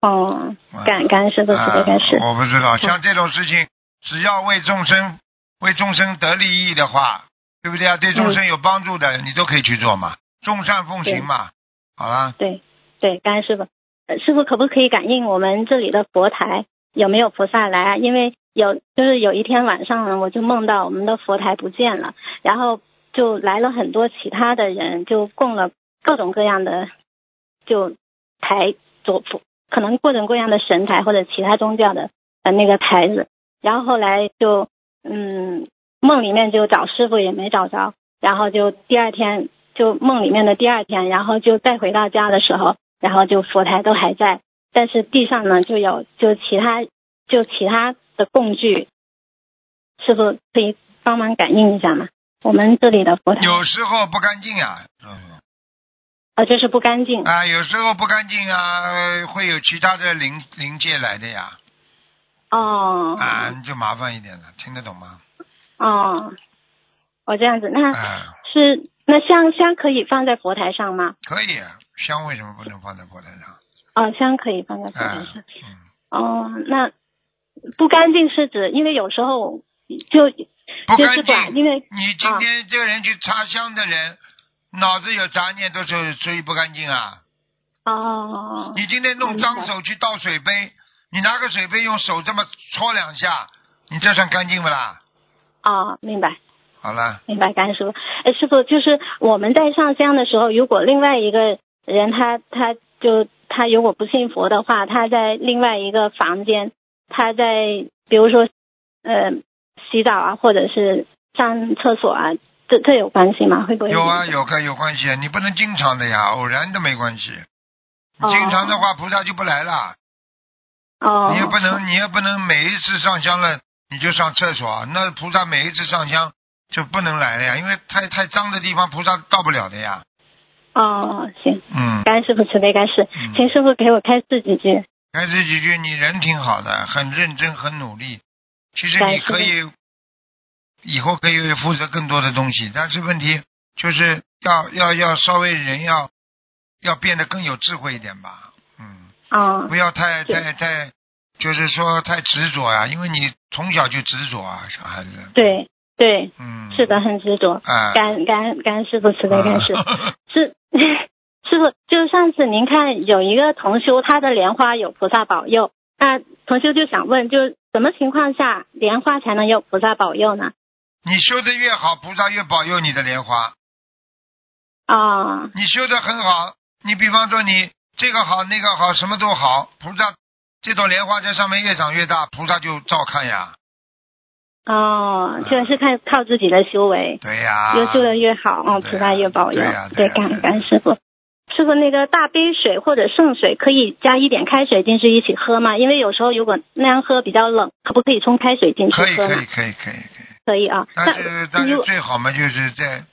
哦，啊感感恩师傅慈悲开示。啊我不知道，像这种事情，只要为众生为众生得利益的话，对不对啊？对众生有帮助的，你都可以去做嘛，众善奉行嘛。好了，对对，感恩师傅。呃师傅可不可以感应我们这里的佛台有没有菩萨来啊？因为有，就是有一天晚上呢，我就梦到我们的佛台不见了，然后就来了很多其他的人，就供了各种各样的就台左佛，可能各种各样的神台或者其他宗教的呃那个台子，然后后来就嗯梦里面就找师傅也没找着，然后就第二天就梦里面的第二天，然后就再回到家的时候，然后就佛台都还在，但是地上呢就有就其他就其他的供具，师傅可以帮忙感应一下吗？我们这里的佛台。有时候不干净呀，嗯，呃，就是不干净。啊，有时候不干净啊，呃会有其他的灵灵界来的呀，哦啊，就麻烦一点了，听得懂吗？哦，哦这样子，那啊，是那香香可以放在佛台上吗？可以啊，香为什么不能放在佛台上？哦，香可以放在佛台啊，上。嗯，哦，那不干净是指，因为有时候就就不干是管，净。因为你今天这个人去插香的人，脑子有杂念，都是属于不干净啊。哦你今天弄脏手去倒水杯，你拿个水杯用手这么搓两下，你这算干净不啦？哦，明白好了，明白，甘师傅。哎，师傅，就是我们在上香的时候，如果另外一个人他他就他如果不信佛的话，他在另外一个房间，他在比如说呃洗澡啊，或者是上厕所啊，这这有关系吗？会不会有啊，有个有关系啊，你不能经常的呀，偶然的没关系。哦经常的话，菩萨就不来了。哦，你也不能，你也不能每一次上香了你就上厕所，那菩萨每一次上香就不能来了呀，因为太太脏的地方菩萨到不了的呀。哦，行，嗯，感恩师傅慈悲开示，嗯请师傅给我开示几句。开示几句，你人挺好的，很认真，很努力。其实你可以以后可以负责更多的东西，但是问题就是要要要稍微人要要变得更有智慧一点吧。嗯，啊不要太太太，就是说太执着呀、因为你从小就执着啊，小孩子。对对，嗯，是的，很执着。啊，感感感恩师傅慈悲开示。啊 是 师傅，就是上次您看有一个同修，他的莲花有菩萨保佑，那同修就想问，就是什么情况下莲花才能有菩萨保佑呢？你修的越好，菩萨越保佑你的莲花。啊你修的很好，你比方说你这个好那个好，什么都好，菩萨这朵莲花在上面越长越大，菩萨就照看呀。哦，就是看靠自己的修为，对呀。越修的越好，哦，菩萨越保佑。对呀对呀感感恩师傅。师傅，那个大杯水或者圣水可以加一点开水进去一起喝吗？因为有时候如果那样喝比较冷，可不可以冲开水进去可以喝？可以可以可以可以，可以啊。但是但是最好嘛就是在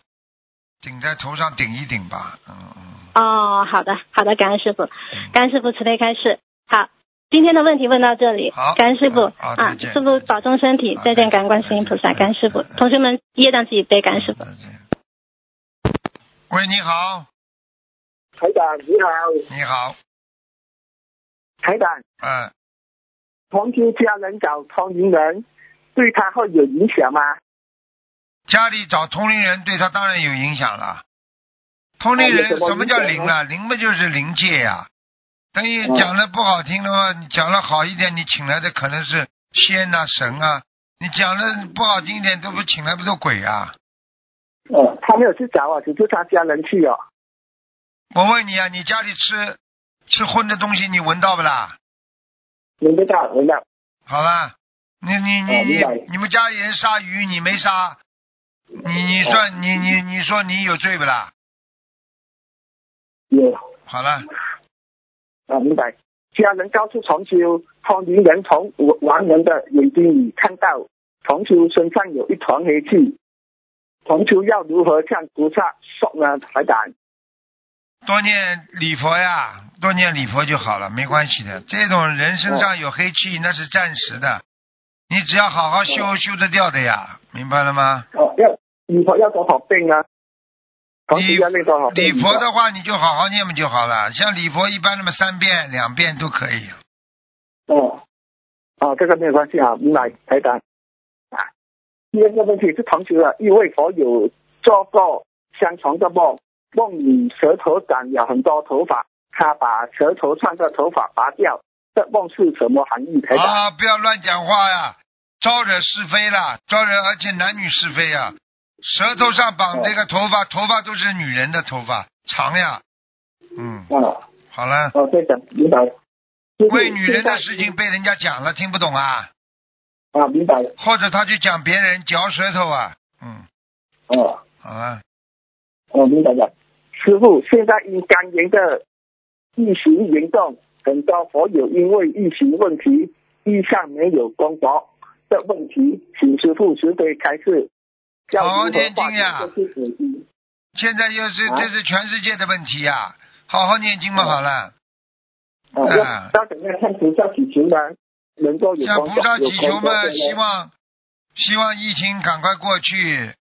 顶在头上顶一顶吧，嗯嗯。哦，好的，好的，感恩师傅，嗯。感恩师傅慈悲开示。好，今天的问题问到这里，好感恩师傅。好再啊，见师傅保重身体，再见，感恩观世音菩萨，感恩师傅，同学们业障自己背，感恩师傅。喂，你好，台长你好，你好，台长，嗯，同居家人找同龄人，对他会有影响吗？家里找通灵人对他当然有影响了。通灵人什么叫灵啊？灵不就是灵界呀、等于嗯讲的不好听的话，你讲的好一点，你请来的可能是仙呐、神啊；你讲的不好听一点，都不请来不都鬼啊？哦，他没有去找我，只是他家人去哦。我问你啊，你家里吃吃荤的东西，你闻到不啦？闻得到，闻到。好了，你你你你你们家里人杀鱼，你没杀，你你算你你你说你有罪不啦？有。好了，啊，明白。家人告诉重修，同龄人从亡人的眼睛里看到。重修身上有一团黑气，重修要如何向菩萨说呢？台长，多念礼佛呀，多念礼佛就好了，没关系的。这种人身上有黑气，那是暂时的，你只要好好修，修得掉的呀，明白了吗？哦，要礼佛要多少遍啊？礼？礼佛的话，你就好好念不就好了？像礼佛一般那么三遍、两遍都可以。哦，哦，这个没有关系啊，明白，台单。啊，第二个问题是同学的一位佛友做过相同的梦，梦里舌头长了很多头发，他把舌头上的头发拔掉，这梦是什么含义？啊，不要乱讲话呀，招惹是非了，招惹而且男女是非呀。舌头上绑这个头发，头发都是女人的头发，长呀。嗯，哦，好了，哦，对的，明白。就是为女人的事情被人家讲了，听不懂啊？啊，明白了。或者他去讲别人嚼舌头啊？嗯，哦，好了，哦，明白了。师傅，现在因肝炎的疫情严重，很多佛友因为疫情问题，地上没有工作的问题，请师父慈悲开示，好好念经呀？现在又是啊这是全世界的问题呀、好好念经嘛，好了。啊，啊要要怎样向菩萨祈求呢？能够有向光菩萨祈求嘛，希望希望疫情赶快过去，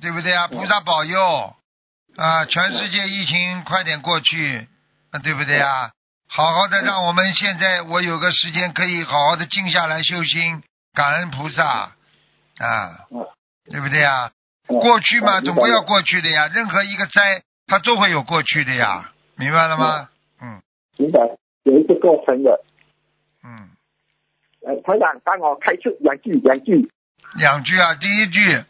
对不对啊？菩萨保佑啊，全世界疫情快点过去，啊对不对啊？好好的让我们现在我有个时间可以好好的静下来修心，感恩菩萨啊嗯，对不对啊？嗯过去嘛，嗯总归要过去的呀，任何一个灾它都会有过去的呀，明白了吗？嗯明白，有一个过程的。嗯。呃，台长帮我开出两句，两句。两句啊，第一句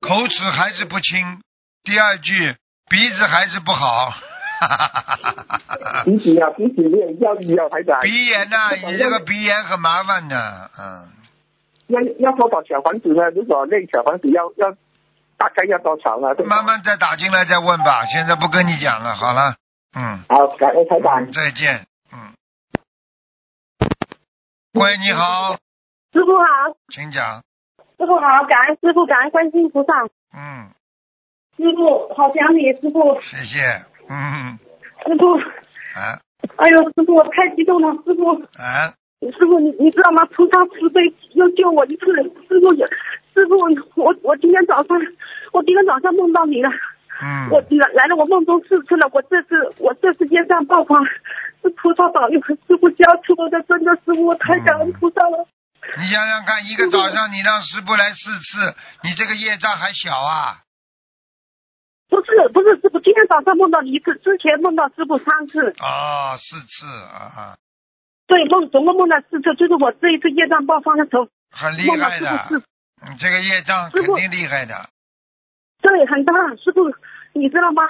口齿还是不清，第二句鼻子还是不好，鼻子啊，鼻子也要要台长。鼻炎呐、你这个鼻炎很麻烦的，嗯，要要多少小房子呢？如果那小房子要要大概要多少呢？对吧慢慢再打进来再问吧，现在不跟你讲了，好了，嗯，好，感恩台长。再见，嗯。喂，你好，师傅好，请讲，师傅好，感恩师傅，感恩观世音菩萨，嗯，师傅好想你，师傅，谢谢，嗯，师傅，啊哎呦，师傅我太激动了，师傅，啊，师傅你你知道吗？菩萨慈悲又救我一次，师傅也，师傅我我今天早上我今天早上梦到你了，嗯，我来来了我梦中四次了，我这次我这次业障爆发，是菩萨保佑，师傅加持我的，真的师傅我太感恩菩萨了。你想想看，一个早上你让师傅来四次，你这个业障还小啊？不是不是师傅，今天早上梦到你一次，之前梦到师傅三次，哦，四次啊，对梦总共梦到四次，就是我这一次业障爆发的时候很厉害的你这个业障肯定厉害的。对很大。师傅，你知道吗？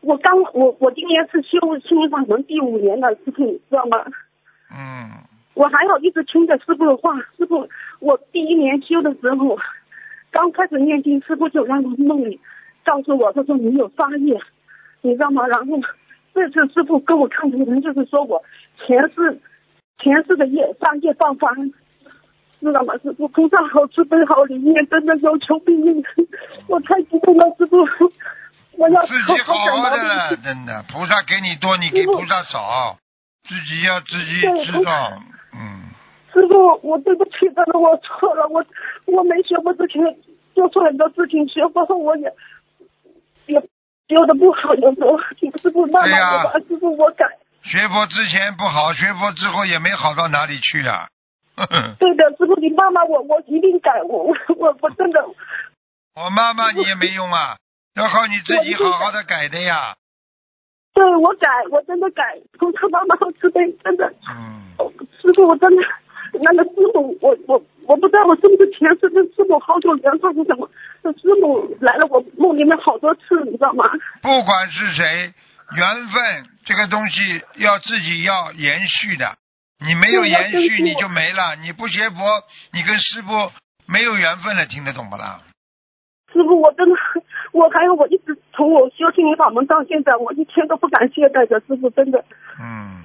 我刚我我今年是修心灵法门第五年了，师傅你知道吗？嗯我还好一直听着师傅的话，师傅，我第一年修的时候，刚开始念经，师傅就让我梦里告诉我，他说你有杀业，你知道吗？然后这次师傅跟我看图腾，就是说我前世前世的业杀业爆发，知道吗？师傅菩萨好慈悲好灵验，真的有求必应，我太激动了，师傅，我要自己好好的真的，菩萨给你多，你给菩萨少，自己要自己对知道。嗯，师傅，我对不起，真的我错了，我我没学佛之前做错很多事情，学佛后我也也修的不好，有时候请师傅骂骂我吧，师傅我改。学佛之前不好，学佛之后也没好到哪里去啊。对的，师傅你骂骂我，我一定改，我我我我真的，我骂骂你也没用啊，要靠你自己好好的改的呀。对我改，我真的改，从他妈妈好慈悲，真的，嗯，师傅我真的那个师傅，我我我不知道我是不是前世跟师傅好久缘分是什么，这师傅来了我梦里面好多次，你知道吗？不管是谁，缘分这个东西要自己要延续的，你没有延续你就没了。你不学佛，你跟师傅没有缘分了，听得懂不啦？师傅，我真的，我还有我一直从我修心灵法门到现在，我一天都不敢懈怠的，师傅真的，嗯，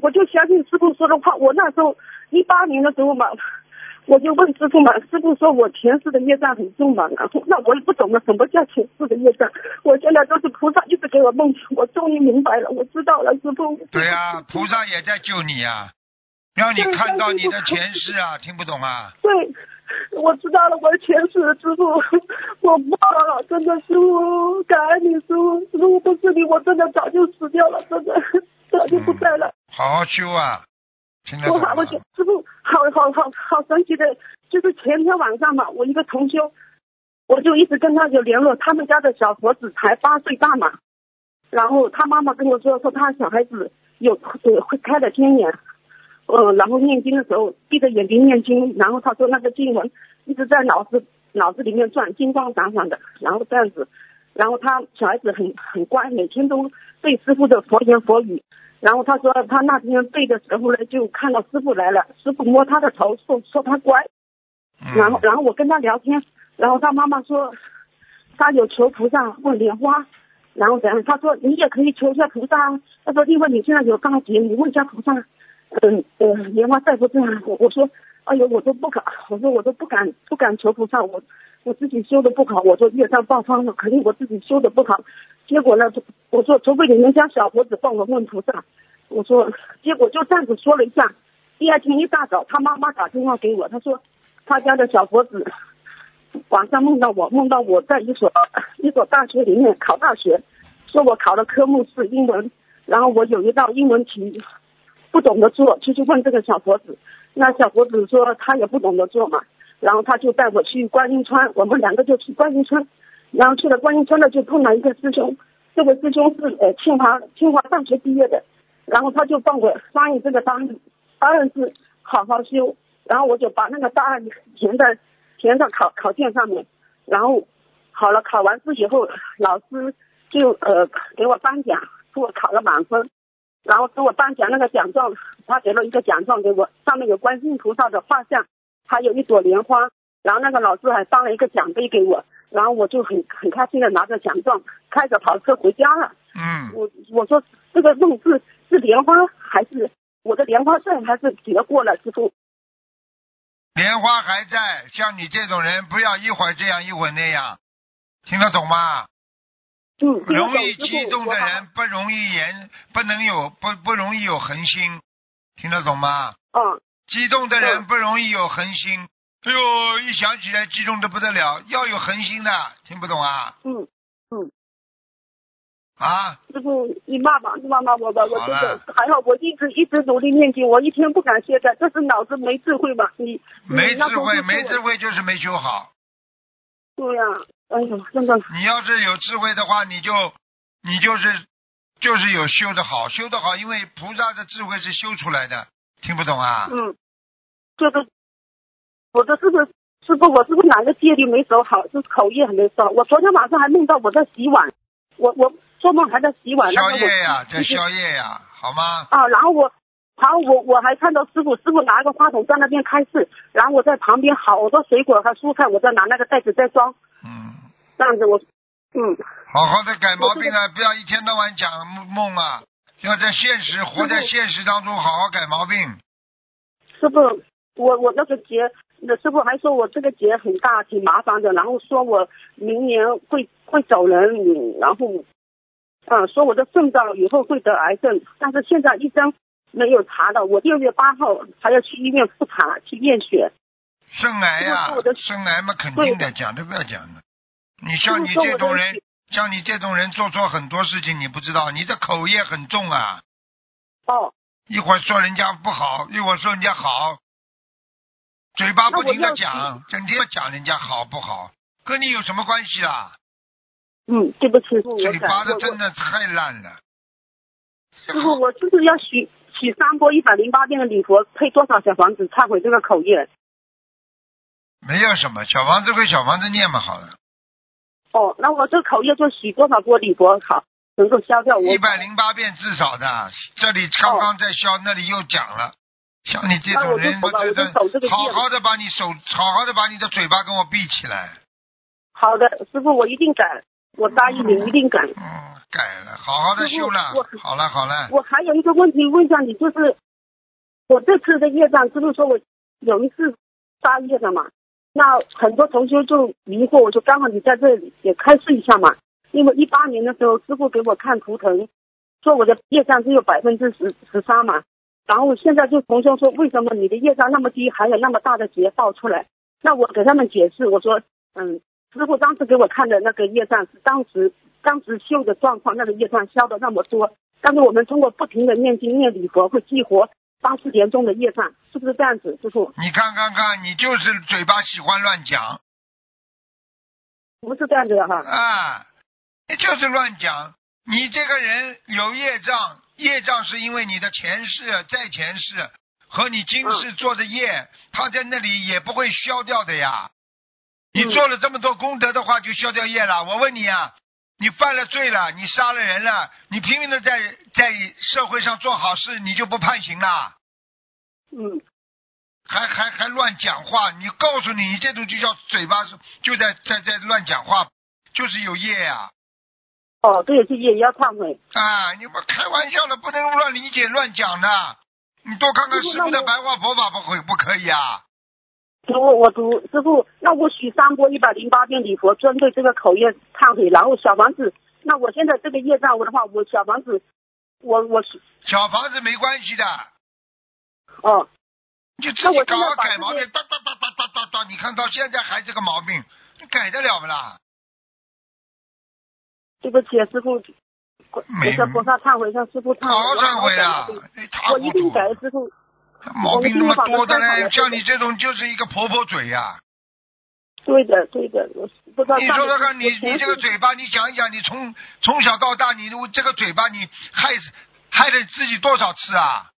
我就相信师傅说的话。我那时候一八年的时候嘛，我就问师傅嘛，师傅说我前世的业障很重嘛，然后那我也不懂得什么叫前世的业障，我现在都是菩萨一直给我梦，我终于明白了，我知道了，师傅。对呀、菩萨也在救你呀、让你看到你的前世啊，听不懂啊？对，我知道了，我的前世的师傅，我忘了，真的师傅，感恩你师傅，如果不是你，我真的早就死掉了，真的早就不在了。好好修啊，听得懂吗我好，我？师傅，好好好好神奇的，就是前天晚上嘛，我一个同修，我就一直跟他有联络，他们家的小伙子才八岁大嘛，然后他妈妈跟我说，说他小孩子有呃会开了天眼，呃，然后念经的时候闭着眼睛念经，然后他说那个经文一直在脑子脑子里面转，金光闪闪的，然后这样子，然后他小孩子很很乖，每天都背师傅的佛言佛语，然后他说他那天背的时候呢，就看到师傅来了，师傅摸他的头说说他乖，嗯然后然后我跟他聊天，然后他妈妈说他有求菩萨问莲花，然后怎样？他说你也可以求一下菩萨啊，他说因为你现在有大劫，你问一下菩萨，嗯呃莲花在不在啊？我我说哎呦，我都不敢，我说我都不敢不敢求菩萨，我我自己修的不好，我说业障爆发了，肯定我自己修的不好。结果呢，我说除非你们家小伙子帮我问菩萨，我说结果就这样子说了一下。第二天一大早，他妈妈打电话给我，他说他家的小伙子晚上梦到我，梦到我在一所一所大学里面考大学，说我考的科目是英文，然后我有一道英文题不懂得做，就去问这个小伙子，那小伙子说他也不懂得做嘛，然后他就带我去观音川，我们两个就去观音川，然后去了观音川呢，就碰到一个师兄，这个师兄是呃清华清华大学毕业的，然后他就帮我翻译这个答案，答案是好好修，然后我就把那个答案填在填到考考卷上面，然后好了，考完试以后，老师就呃给我颁奖，给我考了满分，然后给我颁奖那个奖状，他给了一个奖状给我，上面有观音菩萨的画像，还有一朵莲花，然后那个老师还颁了一个奖杯给我，然后我就很很开心的拿着奖状，开着跑车回家了。嗯，我我说这个梦是是莲花还是我的莲花证还是结过了师傅？莲花还在，像你这种人，不要一会儿这样一会儿那样，听得懂吗？嗯，容易激动的人不容易言，不能有不不容易有恒心，听得懂吗？嗯激动的人嗯不容易有恒心。哎呦，一想起来激动的不得了，要有恒心的，听不懂啊？嗯嗯，啊，师傅你骂吧，你骂骂我吧，我好真的还好，我一直一直努力念经，我一天不敢懈怠，这是脑子没智慧吧？你你没智慧，没智慧就是没修好。对呀、哎呦，真的，你要是有智慧的话，你就你就是就是有修的好，修的好，因为菩萨的智慧是修出来的，听不懂啊？嗯，就是我的是不是师傅，我是不是哪个戒律没守好？是口业还没守。我昨天晚上还梦到我在洗碗，我我做梦还在洗碗，宵夜呀，在宵夜呀，好吗？啊，然后我，然后我我还看到师傅，师傅拿个话筒在那边开示，然后我在旁边好多水果和蔬菜，我在拿那个袋子在装，嗯，这样子我，嗯，好好的改毛病啊，不要一天到晚讲梦梦啊，要在现实活在现实当中，好好改毛病。师傅，我我那个结，那师傅还说我这个结很大，挺麻烦的，然后说我明年会会走人，嗯然后，嗯，说我的肾脏以后会得癌症，但是现在医生没有查到，我六月八号还要去医院复查去验血，肾癌呀、我的肾癌嘛，肯定的，讲都不要讲了。你像你这种人，像你这种人做错很多事情，你不知道，你的口业很重啊。哦，一会儿说人家不好，一会儿说人家好，嘴巴不停的讲，整天讲人家好不好，跟你有什么关系啊？嗯，对不起，嘴巴的真的太烂了。师傅，我就是要许许三波一百零八遍的礼佛，配多少小房子忏悔这个口业？没有什么，小房子归小房子念嘛，好了，哦，那我这口业就许多少波礼佛好，能够消掉我一百零八遍至少的。这里刚刚在消，那里又讲了。像你这种人，我觉得好好的把你手，好好的把你的嘴巴跟我闭起来。好的，师傅，我一定改，我答应你，一定改。嗯，改了，好好的修了。好了好了，我还有一个问题问一下你，就是我这次的业障，是不是说我有一次杀业了嘛，那很多同学就迷惑，我说刚好你在这里也开示一下嘛。因为一八年的时候，师傅给我看图腾，说我的业障只有百分之十十三嘛，然后现在就同学说为什么你的业障那么低，还有那么大的劫爆出来？那我给他们解释，我说，嗯，师傅当时给我看的那个业障是当时当时修的状况，那个业障消的那么多，但是我们通过不停的念经念礼佛，会激活八四年中的业障，是不是这样子，师傅？你看看看，你就是嘴巴喜欢乱讲不是这样子的哈。啊，你就是乱讲。你这个人有业障，业障是因为你的前世、在前世和你今世做的业，他在那里也不会消掉的呀。你嗯做了这么多功德的话，就消掉业了。我问你啊，你犯了罪了，你杀了人了，你拼命的在在社会上做好事，你就不判刑了？嗯，还还还乱讲话？你告诉你，你这种就叫嘴巴就在在在乱讲话，就是有业呀、哦，这也是业也要忏悔。啊！你们开玩笑的，不能乱理解乱讲的。你多看看师傅的白话佛法，不会不可以啊？读我读师傅，那我许三波一百零八遍礼佛，针对这个口业忏悔，然后小房子，那我现在这个业障我的话，我小房子，我我是小房子没关系的，哦，你就自己搞好现在把这些，改毛病哒哒哒哒哒哒哒，你看到现在还这个毛病，你改得了不啦？对不起，师傅，没我向菩萨忏悔，向师傅忏悔，好我忏悔了我一定改，师傅。毛病那么多的嘞，我一定把它看好了像你这种就是一个婆婆嘴呀、对的，对的，我不知道。你说说看，你你这个嘴巴，你讲一讲，你从从小到大，你这个嘴巴，你害死害了自己多少次啊？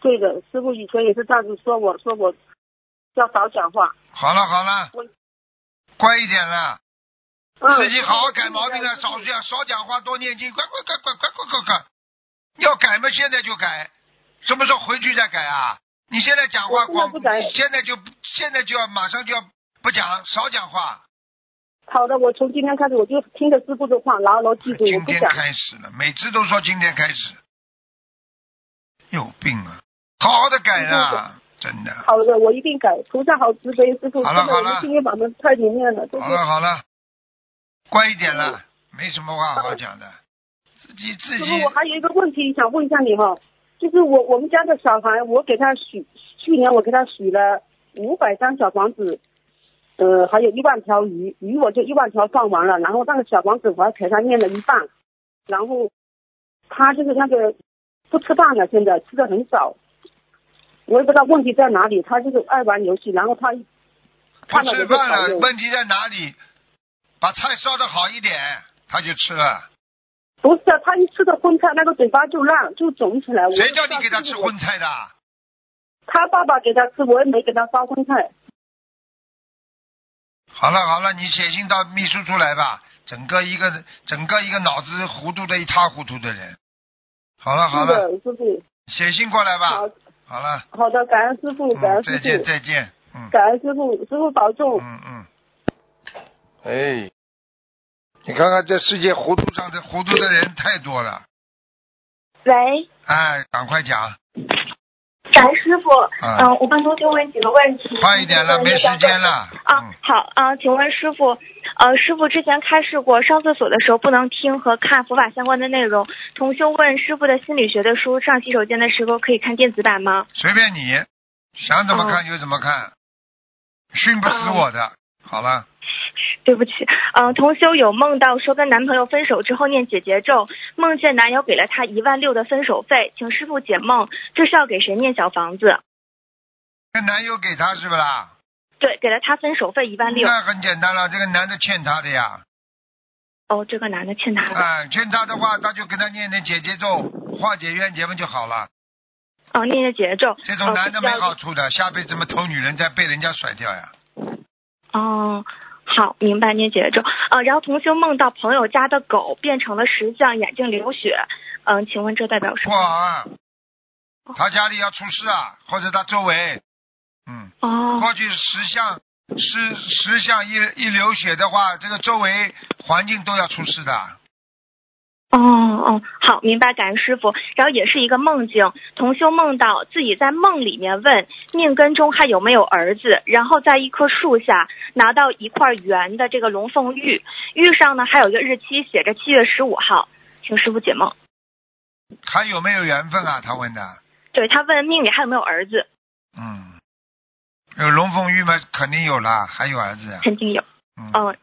对的，师傅以前也是这样子说我，说我要少讲话。好了好了，乖一点了，嗯，自己好好改毛病了，少讲少讲话，多念经，快快快快快快快快！要改嘛，现在就改，什么时候回去再改啊？你现在讲话我现在光，现在就现在就要马上就要不讲，少讲话。好的，我从今天开始我就听着师傅的话，牢牢记住，我今天。开始了，每次都说今天开始，有病啊！好好的改啦，真的。好的，我一定改。菩萨好慈悲，师傅，好了好了今天把门太里面了，好。了好了，乖一点了，没什么话好讲的，自己自己师傅，我还有一个问题想问一下你哈，就是我我们家的小孩，我给他许，去年我给他许了五百张小房子，呃，还有一万条鱼，鱼我就一万条放完了，然后那个小房子我还给他念了一半，然后他就是那个不吃饭了，现在吃的很少，我也不知道问题在哪里，他就是爱玩游戏，然后他不看到我就吃饭了，问题在哪里？把菜烧的好一点，他就吃了。不是他一吃的荤菜，那个嘴巴就烂，就肿起来。谁叫你给他吃荤菜的？他爸爸给他吃，我也没给他发荤菜。好了好了，你写信到秘书处来吧。整个一个整个一个脑子糊涂的一塌糊涂的人。好了好了，师傅。写信过来吧好。好了，好的，感恩师傅，感嗯，恩师傅再见，再见，嗯感恩师傅，师傅保重。嗯嗯。哎，你看看这世界糊涂上的糊涂的人太多了。喂，哎，赶快讲。感恩师傅，啊嗯、我帮同学问几个问题。快一点了，没时间。了。啊嗯，，好啊、请问师傅，呃，师傅之前开示过，上厕所的时候不能听和看佛法相关的内容。同修问师傅的心理学的书，上洗手间的时候可以看电子版吗？随便你，想怎么看就怎么看，训不死我的。好了，对不起，嗯、同修有梦到说跟男朋友分手之后念姐姐咒，梦见男友给了她一万六的分手费，请师傅解梦，这是要给谁念小房子？这男友给他是不啦？对，给了他分手费一万六。那很简单了，这个男的欠他的呀。哦，这个男的欠他的。哎，欠他的话，他就给他念念姐姐咒，化解冤结嘛就好了。哦，念念姐姐咒。这种男的没好处的，下辈子么偷女人再被人家甩掉呀。哦，好，明白，念解咒。呃，然后同修梦到朋友家的狗变成了石像，眼睛流血。嗯，请问这代表什不好么？啊，他家里要出事啊，或者他周围，嗯，哦，过去石像石石像一一流血的话，这个周围环境都要出事的。哦哦，好，明白，感恩师傅。然后也是一个梦境，同修梦到自己在梦里面问命根中还有没有儿子，然后在一棵树下拿到一块圆的这个龙凤玉，玉上呢还有一个日期，写着七月十五号，请师傅解梦。还有没有缘分啊？他问的。对他问命里还有没有儿子，嗯，有龙凤玉吗，肯定有啦，还有儿子啊。肯定有。嗯，嗯，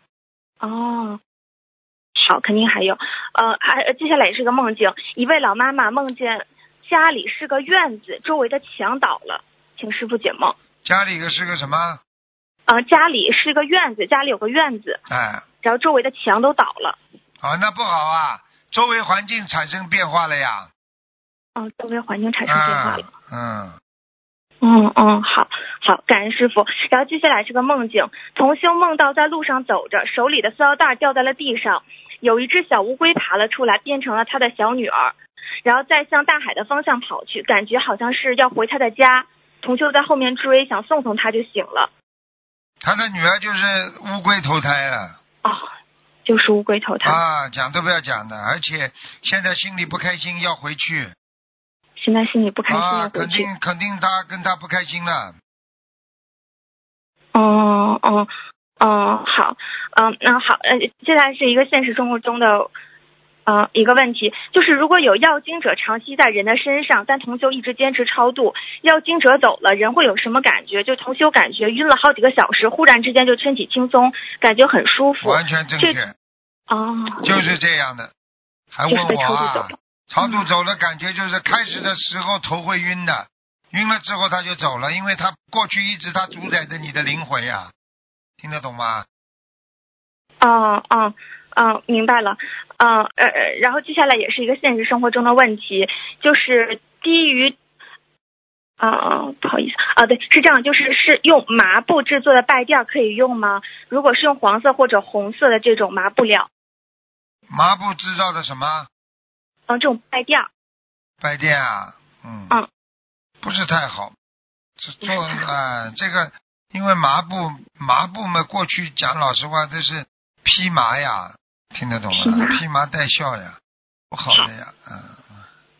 哦，好，肯定还有，呃，还接下来也是个梦境，一位老妈妈梦见家里是个院子，周围的墙倒了，请师傅解梦。家里个是个什么？呃，家里是个院子，家里有个院子，哎，然后周围的墙都倒了。啊，那不好啊，周围环境产生变化了呀。哦，周围环境产生变化啊了。，嗯，嗯嗯，好好，感恩师傅。然后接下来是个梦境，同修梦到在路上走着，手里的塑料袋掉在了地上，有一只小乌龟爬了出来，变成了他的小女儿，然后再向大海的方向跑去，感觉好像是要回他的家。同修在后面追，想送送他，就醒了。他的女儿就是乌龟投胎了哦，就是乌龟投胎，啊，讲都不要讲的，而且现在心里不开心，要回去现在心里不开心，啊，要回去。肯定肯定他跟他不开心了，哦哦哦，好，嗯，那好，呃，接下来是一个现实生活中的。呃，一个问题就是，如果有药精者长期在人的身上，但同修一直坚持超度，药精者走了，人会有什么感觉？就同修感觉晕了好几个小时，忽然之间就身体轻松，感觉很舒服。完全正确。哦。就是这样的，还问我啊？超度走了，感觉就是开始的时候头会晕的，晕了之后他就走了，因为他过去一直他主宰着你的灵魂呀，听得懂吗？哦哦。哦，明白了。嗯呃，然后接下来也是一个现实生活中的问题，就是低于，啊不好意思啊，对，是这样，就是是用麻布制作的拜垫可以用吗？如果是用黄色或者红色的这种麻布料，麻布制造的什么？嗯，这种拜垫。拜垫啊，嗯。嗯。不是太好，做啊这个，因为麻布麻布嘛，过去讲老实话，这是披麻呀。听得懂吗？披麻戴孝呀，不好的呀，嗯。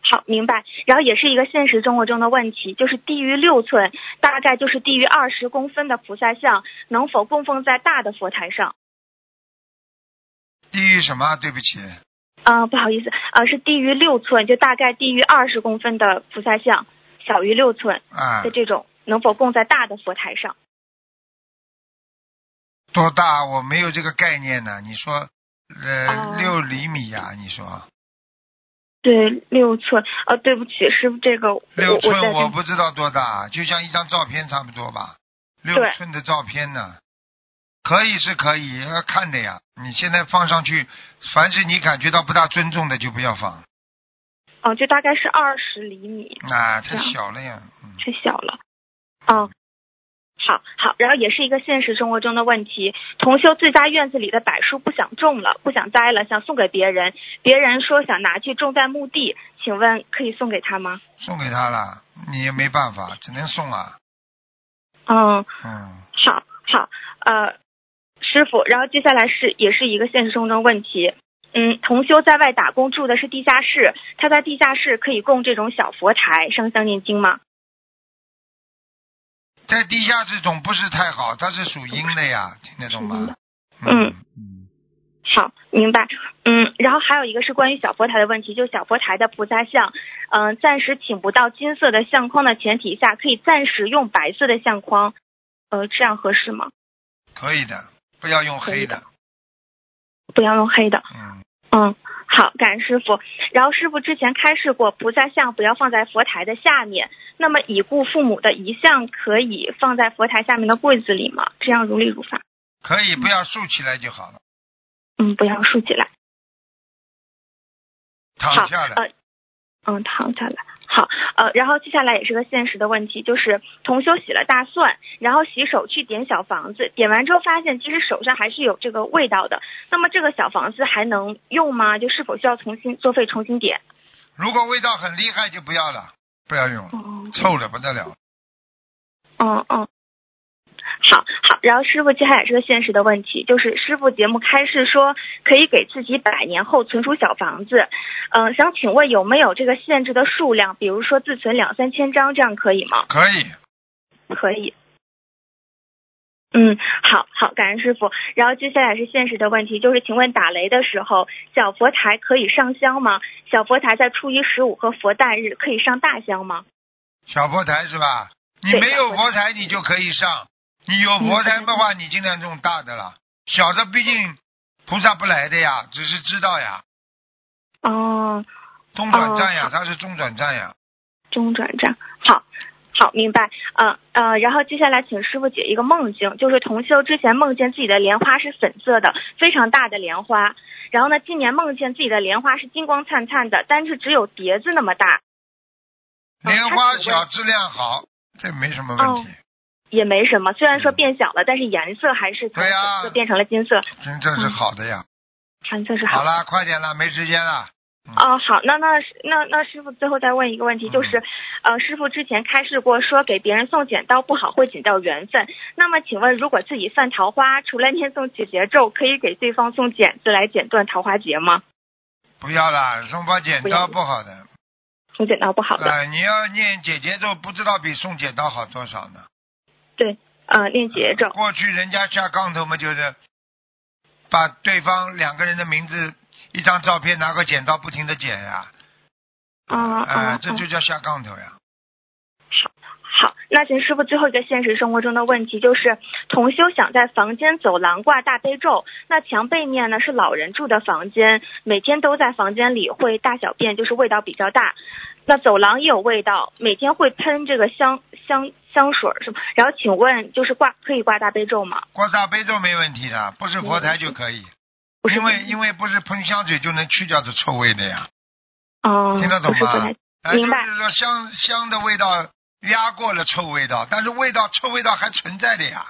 好，明白。然后也是一个现实生活中的问题，就是低于六寸，大概就是低于二十公分的菩萨像，能否供奉在大的佛台上？低于什么？对不起。啊，不好意思，啊，是低于六寸，就大概低于二十公分的菩萨像，小于六寸的这种，能否供在大的佛台上？多大？我没有这个概念呢。你说。呃，六厘米呀，你说？对，六寸。啊，对不起，师傅，这个六寸我不知道多大，就像一张照片差不多吧。六寸的照片呢？可以是可以，要看的呀。你现在放上去，凡是你感觉到不大尊重的，就不要放。哦，就大概是二十厘米。啊，太小了呀。太小了。嗯。好好，然后也是一个现实生活中的问题。同修自家院子里的柏树不想种了，不想栽了，想送给别人。别人说想拿去种在墓地，请问可以送给他吗？送给他了，你也没办法，只能送啊。嗯嗯，好好呃，师傅，然后接下来是也是一个现实生活中问题。嗯，同修在外打工住的是地下室，他在地下室可以供这种小佛台上香念经吗？在地下这种不是太好，它是属阴的呀，听得懂吗？嗯嗯，好，明白。嗯，然后还有一个是关于小佛台的问题，就小佛台的菩萨像，嗯，暂时请不到金色的相框的前提下，可以暂时用白色的相框，呃，这样合适吗？可以的，不要用黑的。不要用黑的。嗯。嗯。好，感恩师傅。然后师傅之前开示过，菩萨像不要放在佛台的下面。那么已故父母的遗像可以放在佛台下面的柜子里吗？这样如理如法。可以，不要竖起来就好了。嗯，不要竖起来。躺下来。呃，嗯，躺下来。好，呃，然后接下来也是个现实的问题，就是同修洗了大蒜，然后洗手去点小房子，点完之后发现其实手上还是有这个味道的。那么这个小房子还能用吗？就是否需要重新作废重新点？如果味道很厉害就不要了，不要用了，臭的不得了。嗯嗯。好好，然后师傅接下来是个现实的问题，就是师傅节目开示说可以给自己百年后存储小房子，嗯，想请问有没有这个限制的数量？比如说自存两三千张，这样可以吗？可以，可以。嗯，好好，感恩师傅。然后接下来是现实的问题，就是请问打雷的时候，小佛台可以上香吗？小佛台在初一十五和佛诞日可以上大香吗？小佛台是吧？你没有佛台，你就可以上。你有佛台的话，你尽量种大的了，小的毕竟菩萨不来的呀，只是知道呀。哦。中转站呀，它是中转站呀。中转站，好，好，明白。嗯呃，然后接下来请师傅解一个梦境，就是同修之前梦见自己的莲花是粉色的，非常大的莲花。然后呢，今年梦见自己的莲花是金光灿灿的，但是只有碟子那么大。莲花小，质量好，这没什么问题。也没什么，虽然说变小了，但是颜色还是从粉色变成了金色。金色是好的呀。金色是好。好了，快点了，没时间了。哦，好，那那那那师傅最后再问一个问题，就是呃，师傅之前开示过说给别人送剪刀不好，会剪掉缘分。那么请问，如果自己犯桃花，除了念诵解结咒，可以给对方送剪子来剪断桃花结吗？不要啦，送把剪刀不好的。送剪刀不好的。呃，你要念解结咒，不知道比送剪刀好多少呢。对，呃练结咒。过去人家下杠头嘛，就是把对方两个人的名字、一张照片拿个剪刀不停的剪呀，啊这就叫下杠头呀。好，那请师傅最后一个现实生活中的问题就是，同修想在房间走廊挂大悲咒，那墙背面呢是老人住的房间，每天都在房间里会大小便，就是味道比较大。那走廊也有味道，每天会喷这个香香香水儿是吗？然后请问，就是挂可以挂大悲咒吗？挂大悲咒没问题的，不是佛台就可以，因为因为不是喷香水就能去掉这臭味的呀，哦，听得懂吗明白就是说香香的味道压过了臭味道，但是味道臭味道还存在的呀，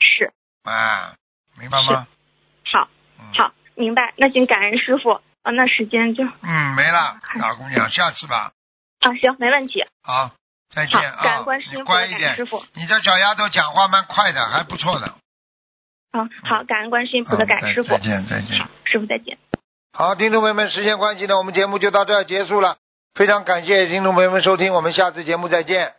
是啊，明白吗？好嗯，好明白。那请感恩师傅啊，那时间就嗯，没了，大姑娘，下次吧，啊行，没问题。好，再见，啊你乖一点师，傅。你这小丫头讲话蛮快的，还不错的。好好，感恩观世音菩萨，感恩师傅再。见，再见好。，师傅再见。好，听众朋友们，时间关系呢，我们节目就到这儿结束了。非常感谢听众朋友们收听，我们下次节目再见。